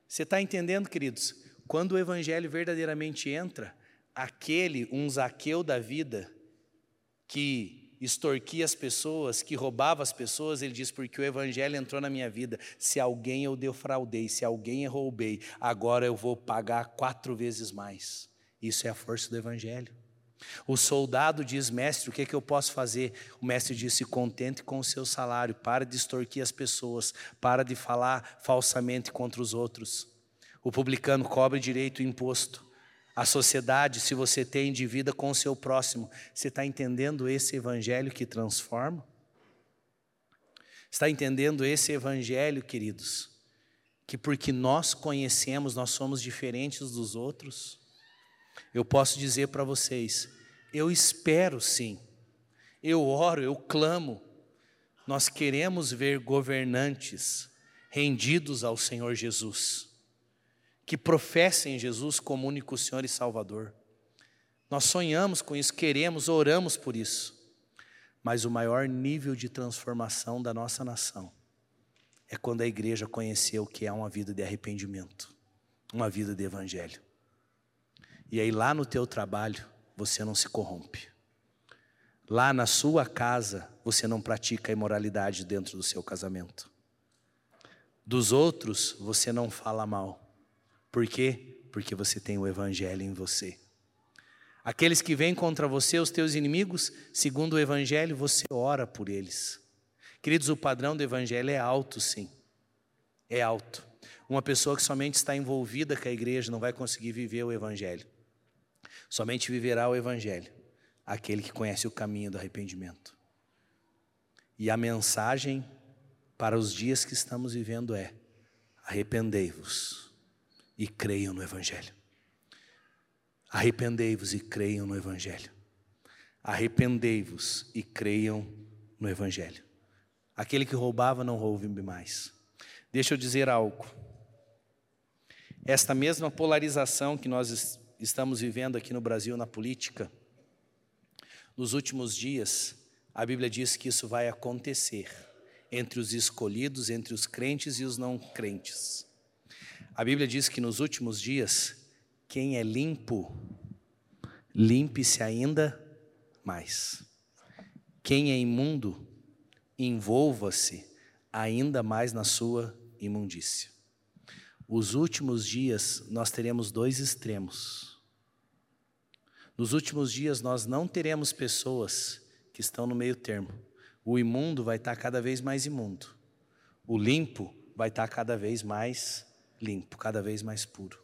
Você está entendendo, queridos? Quando o Evangelho verdadeiramente entra, aquele, um Zaqueu da vida, que extorquia as pessoas, que roubava as pessoas, ele diz: porque o evangelho entrou na minha vida. Se alguém eu defraudei, se alguém eu roubei, agora eu vou pagar quatro vezes mais. Isso é a força do evangelho. O soldado diz: Mestre, o que, é que eu posso fazer? O mestre diz: Se contente com o seu salário, para de extorquir as pessoas, para de falar falsamente contra os outros. O publicano cobre direito o imposto. a sociedade, se você tem de vida com o seu próximo. Você está entendendo esse evangelho que transforma? Está entendendo esse evangelho, queridos? Que porque nós conhecemos, nós somos diferentes dos outros? Eu posso dizer para vocês, eu espero sim, eu oro, eu clamo, nós queremos ver governantes rendidos ao Senhor Jesus que professem Jesus como único Senhor e Salvador. Nós sonhamos com isso, queremos, oramos por isso. Mas o maior nível de transformação da nossa nação é quando a igreja conheceu o que é uma vida de arrependimento, uma vida de evangelho. E aí lá no teu trabalho você não se corrompe. Lá na sua casa você não pratica a imoralidade dentro do seu casamento. Dos outros você não fala mal. Por quê? Porque você tem o Evangelho em você. Aqueles que vêm contra você, os teus inimigos, segundo o Evangelho, você ora por eles. Queridos, o padrão do Evangelho é alto, sim. É alto. Uma pessoa que somente está envolvida com a igreja não vai conseguir viver o Evangelho. Somente viverá o Evangelho aquele que conhece o caminho do arrependimento. E a mensagem para os dias que estamos vivendo é: arrependei-vos e creiam no Evangelho. Arrependei-vos e creiam no Evangelho. Arrependei-vos e creiam no Evangelho. Aquele que roubava não roube mais. Deixa eu dizer algo. Esta mesma polarização que nós estamos vivendo aqui no Brasil na política, nos últimos dias, a Bíblia diz que isso vai acontecer entre os escolhidos, entre os crentes e os não crentes. A Bíblia diz que nos últimos dias, quem é limpo, limpe-se ainda mais. Quem é imundo, envolva-se ainda mais na sua imundícia. Os últimos dias nós teremos dois extremos. Nos últimos dias nós não teremos pessoas que estão no meio termo. O imundo vai estar cada vez mais imundo. O limpo vai estar cada vez mais limpo, cada vez mais puro.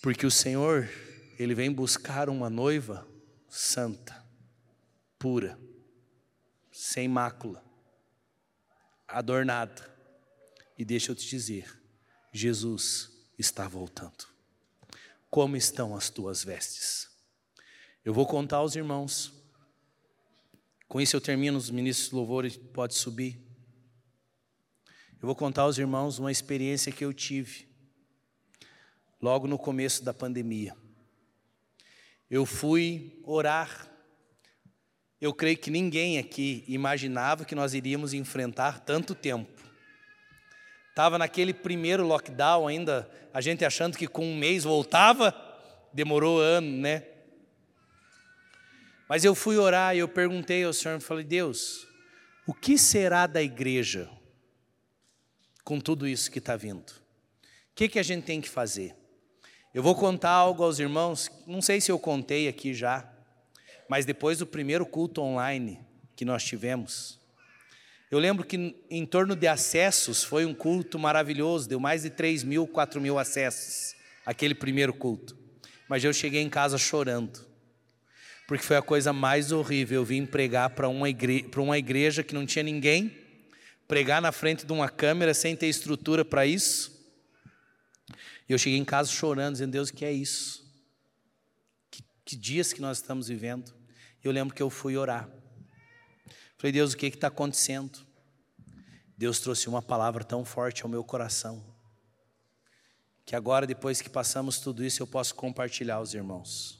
Porque o Senhor, Ele vem buscar uma noiva santa, pura, sem mácula, adornada. E deixa eu te dizer, Jesus está voltando. Como estão as tuas vestes? Eu vou contar aos irmãos. Com isso eu termino, os ministros de louvor pode subir. Eu vou contar aos irmãos uma experiência que eu tive logo no começo da pandemia. Eu fui orar. Eu creio que ninguém aqui imaginava que nós iríamos enfrentar tanto tempo. Estava naquele primeiro lockdown ainda, a gente achando que com um mês voltava, demorou ano, né? Mas eu fui orar e eu perguntei ao Senhor, falei, Deus, o que será da igreja? com tudo isso que está vindo. O que, que a gente tem que fazer? Eu vou contar algo aos irmãos, não sei se eu contei aqui já, mas depois do primeiro culto online que nós tivemos, eu lembro que em torno de acessos foi um culto maravilhoso, deu mais de 3 mil, 4 mil acessos, aquele primeiro culto. Mas eu cheguei em casa chorando, porque foi a coisa mais horrível. Eu vim pregar para uma, igre uma igreja que não tinha ninguém, pregar na frente de uma câmera sem ter estrutura para isso. E eu cheguei em casa chorando, dizendo: Deus, o que é isso? Que, que, dias que nós estamos vivendo? E eu lembro que eu fui orar. Falei, Deus, o que está acontecendo? Deus trouxe uma palavra tão forte ao meu coração, que agora, depois que passamos tudo isso, eu posso compartilhar aos irmãos.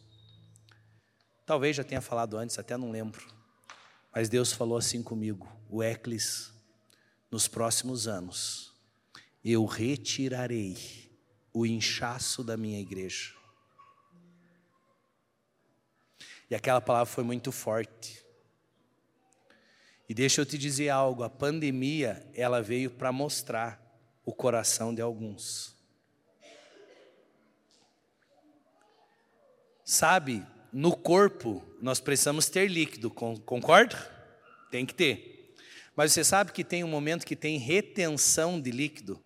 Talvez já tenha falado antes, até não lembro. Mas Deus falou assim comigo: o Eclis nos próximos anos, eu retirarei o inchaço da minha igreja. E aquela palavra foi muito forte. E deixa eu te dizer algo, a pandemia, ela veio para mostrar o coração de alguns. Sabe, no corpo nós precisamos ter líquido, concorda? Tem que ter. Mas você sabe que tem um momento que tem retenção de líquido.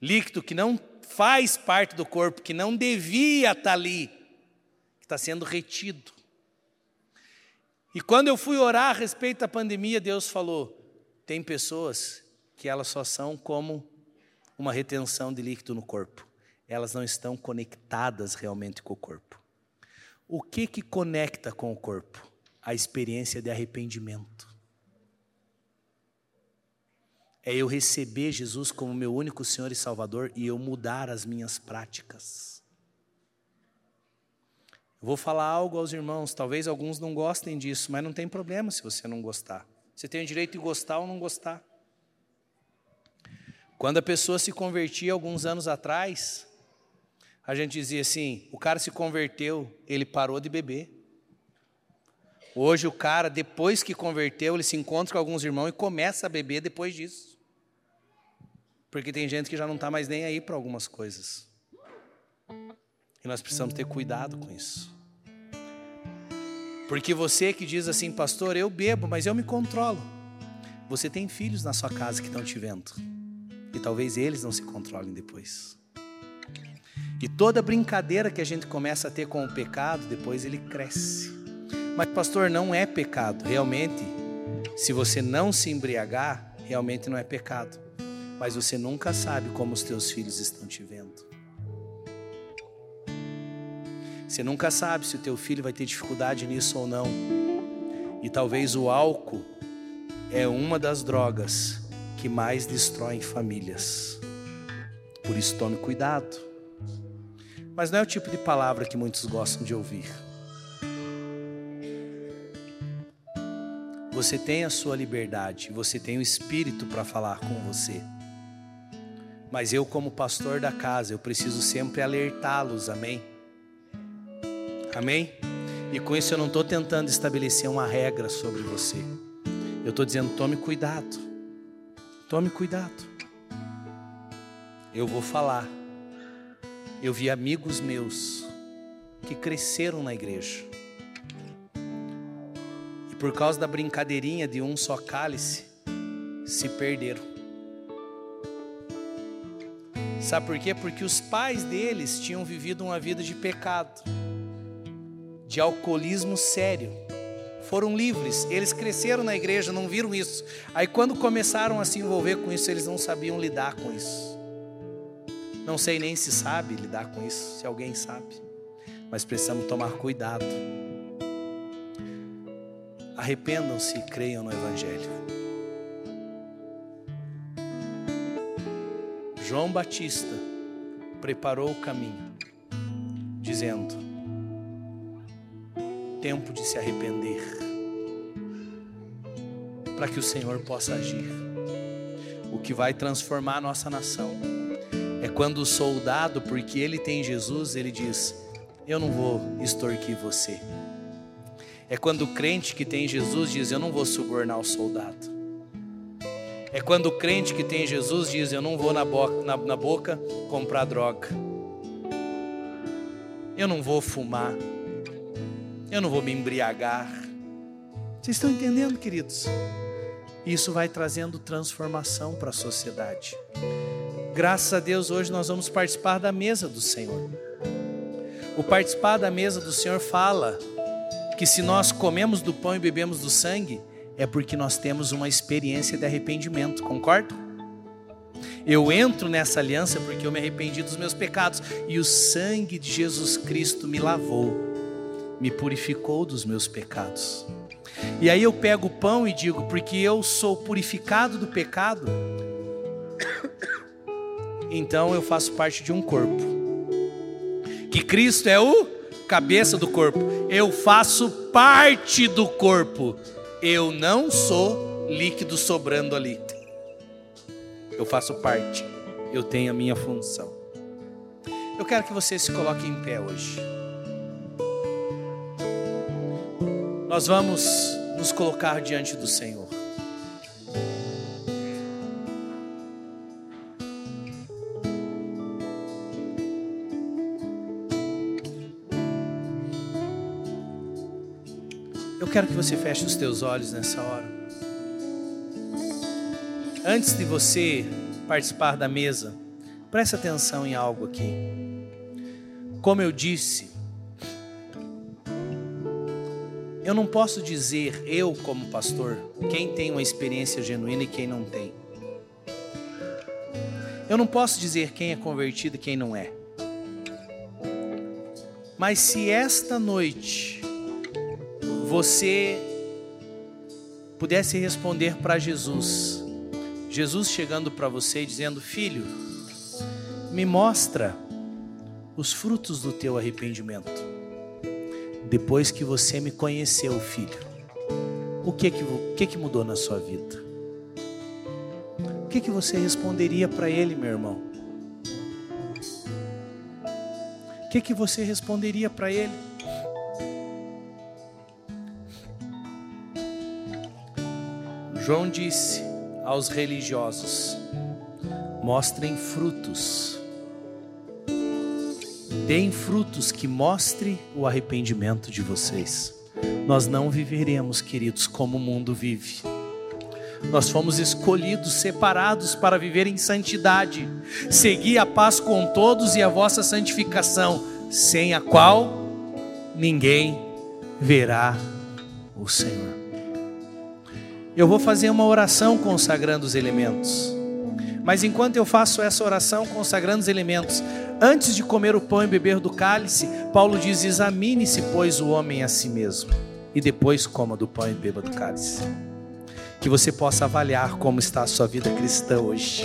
Líquido que não faz parte do corpo, que não devia estar ali, que está sendo retido. E quando eu fui orar a respeito da pandemia, Deus falou: tem pessoas que elas só são como uma retenção de líquido no corpo. Elas não estão conectadas realmente com o corpo. O que que conecta com o corpo? A experiência de arrependimento. É eu receber Jesus como meu único Senhor e Salvador e eu mudar as minhas práticas. Vou falar algo aos irmãos, talvez alguns não gostem disso, mas não tem problema se você não gostar. Você tem o direito de gostar ou não gostar. Quando a pessoa se convertia alguns anos atrás, a gente dizia assim: o cara se converteu, ele parou de beber. Hoje o cara, depois que converteu, ele se encontra com alguns irmãos e começa a beber depois disso. Porque tem gente que já não está mais nem aí para algumas coisas. E nós precisamos ter cuidado com isso. Porque você que diz assim, pastor, eu bebo, mas eu me controlo. Você tem filhos na sua casa que estão te vendo. E talvez eles não se controlem depois. E toda brincadeira que a gente começa a ter com o pecado, depois ele cresce. Mas, pastor, não é pecado. Realmente, se você não se embriagar, realmente não é pecado. Mas você nunca sabe como os teus filhos estão te vendo. Você nunca sabe se o teu filho vai ter dificuldade nisso ou não. E talvez o álcool é uma das drogas que mais destroem famílias. Por isso tome cuidado. Mas não é o tipo de palavra que muitos gostam de ouvir. Você tem a sua liberdade, você tem o espírito para falar com você. Mas eu, como pastor da casa, eu preciso sempre alertá-los, amém? Amém? E com isso eu não estou tentando estabelecer uma regra sobre você. Eu estou dizendo: tome cuidado. Tome cuidado. Eu vou falar. Eu vi amigos meus que cresceram na igreja. E por causa da brincadeirinha de um só cálice, se perderam. Sabe por quê? Porque os pais deles tinham vivido uma vida de pecado de alcoolismo sério. Foram livres, eles cresceram na igreja, não viram isso. Aí, quando começaram a se envolver com isso, eles não sabiam lidar com isso. Não sei nem se sabe lidar com isso, se alguém sabe, mas precisamos tomar cuidado. Arrependam-se e creiam no Evangelho. João Batista preparou o caminho, dizendo: tempo de se arrepender, para que o Senhor possa agir. O que vai transformar a nossa nação é quando o soldado, porque ele tem Jesus, ele diz: Eu não vou extorquir você. É quando o crente que tem Jesus diz: Eu não vou subornar o soldado. É quando o crente que tem Jesus diz: Eu não vou na boca, na, na boca comprar droga. Eu não vou fumar eu não vou me embriagar. Vocês estão entendendo, queridos? Isso vai trazendo transformação para a sociedade. Graças a Deus, hoje nós vamos participar da mesa do Senhor. O participar da mesa do Senhor fala que se nós comemos do pão e bebemos do sangue, é porque nós temos uma experiência de arrependimento, concordo? Eu entro nessa aliança porque eu me arrependi dos meus pecados e o sangue de Jesus Cristo me lavou me purificou dos meus pecados. E aí eu pego o pão e digo, porque eu sou purificado do pecado, então eu faço parte de um corpo. Que Cristo é o cabeça do corpo. Eu faço parte do corpo. Eu não sou líquido sobrando ali. Eu faço parte. Eu tenho a minha função. Eu quero que você se coloque em pé hoje. Nós vamos nos colocar diante do Senhor. Eu quero que você feche os teus olhos nessa hora. Antes de você participar da mesa, Preste atenção em algo aqui. Como eu disse, eu não posso dizer, eu como pastor, quem tem uma experiência genuína e quem não tem. Eu não posso dizer quem é convertido e quem não é. Mas se esta noite você pudesse responder para Jesus, Jesus chegando para você e dizendo: Filho, me mostra os frutos do teu arrependimento. Depois que você me conheceu, filho, o que que, o que, que mudou na sua vida? O que, que você responderia para ele, meu irmão? O que, que você responderia para ele? João disse aos religiosos: mostrem frutos. Deem frutos que mostre o arrependimento de vocês. Nós não viveremos, queridos, como o mundo vive. Nós fomos escolhidos, separados para viver em santidade, seguir a paz com todos e a vossa santificação, sem a qual ninguém verá o Senhor. Eu vou fazer uma oração consagrando os elementos. Mas enquanto eu faço essa oração consagrando os elementos, antes de comer o pão e beber do cálice, Paulo diz: Examine-se, pois, o homem a si mesmo, e depois coma do pão e beba do cálice. Que você possa avaliar como está a sua vida cristã hoje.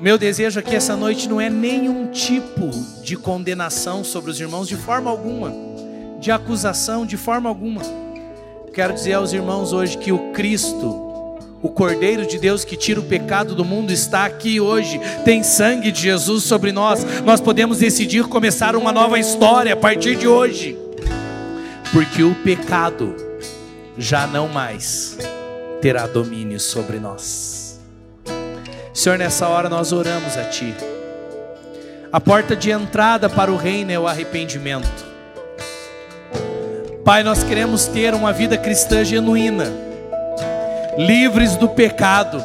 Meu desejo aqui essa noite não é nenhum tipo de condenação sobre os irmãos, de forma alguma, de acusação, de forma alguma quero dizer aos irmãos hoje que o Cristo, o Cordeiro de Deus que tira o pecado do mundo, está aqui hoje. Tem sangue de Jesus sobre nós. Nós podemos decidir começar uma nova história a partir de hoje, porque o pecado já não mais terá domínio sobre nós. Senhor, nessa hora nós oramos a Ti. A porta de entrada para o reino é o arrependimento. Pai, nós queremos ter uma vida cristã genuína, livres do pecado.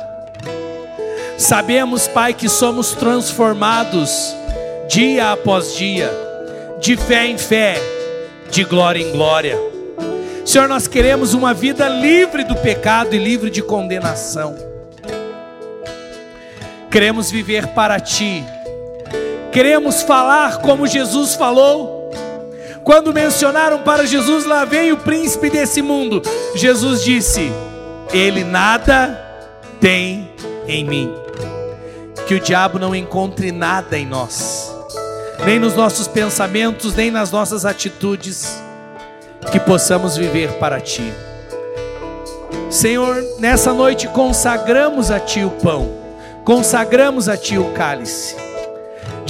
Sabemos, Pai, que somos transformados dia após dia, de fé em fé, de glória em glória. Senhor, nós queremos uma vida livre do pecado e livre de condenação. Queremos viver para Ti. Queremos falar como Jesus falou quando mencionaram para Jesus, lá vem o príncipe desse mundo, Jesus disse: Ele nada tem em mim. Que o diabo não encontre nada em nós, nem nos nossos pensamentos, nem nas nossas atitudes, que possamos viver para Ti. Senhor, nessa noite consagramos a Ti o pão, consagramos a Ti o cálice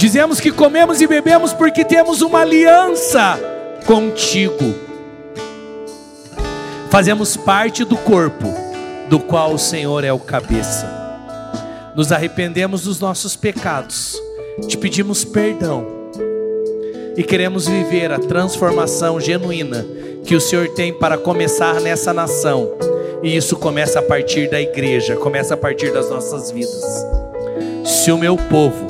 Dizemos que comemos e bebemos porque temos uma aliança contigo. Fazemos parte do corpo do qual o Senhor é o cabeça. Nos arrependemos dos nossos pecados, te pedimos perdão e queremos viver a transformação genuína que o Senhor tem para começar nessa nação. E isso começa a partir da igreja, começa a partir das nossas vidas. Se o meu povo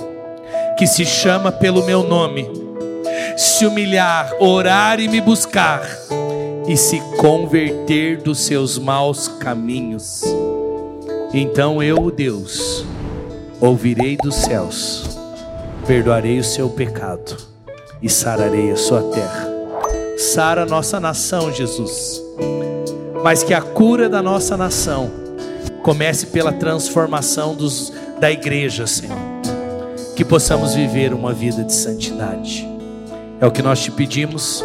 que se chama pelo meu nome, se humilhar, orar e me buscar, e se converter dos seus maus caminhos, então eu, Deus, ouvirei dos céus, perdoarei o seu pecado e sararei a sua terra. Sara a nossa nação, Jesus, mas que a cura da nossa nação comece pela transformação dos, da igreja, Senhor que possamos viver uma vida de santidade. É o que nós te pedimos,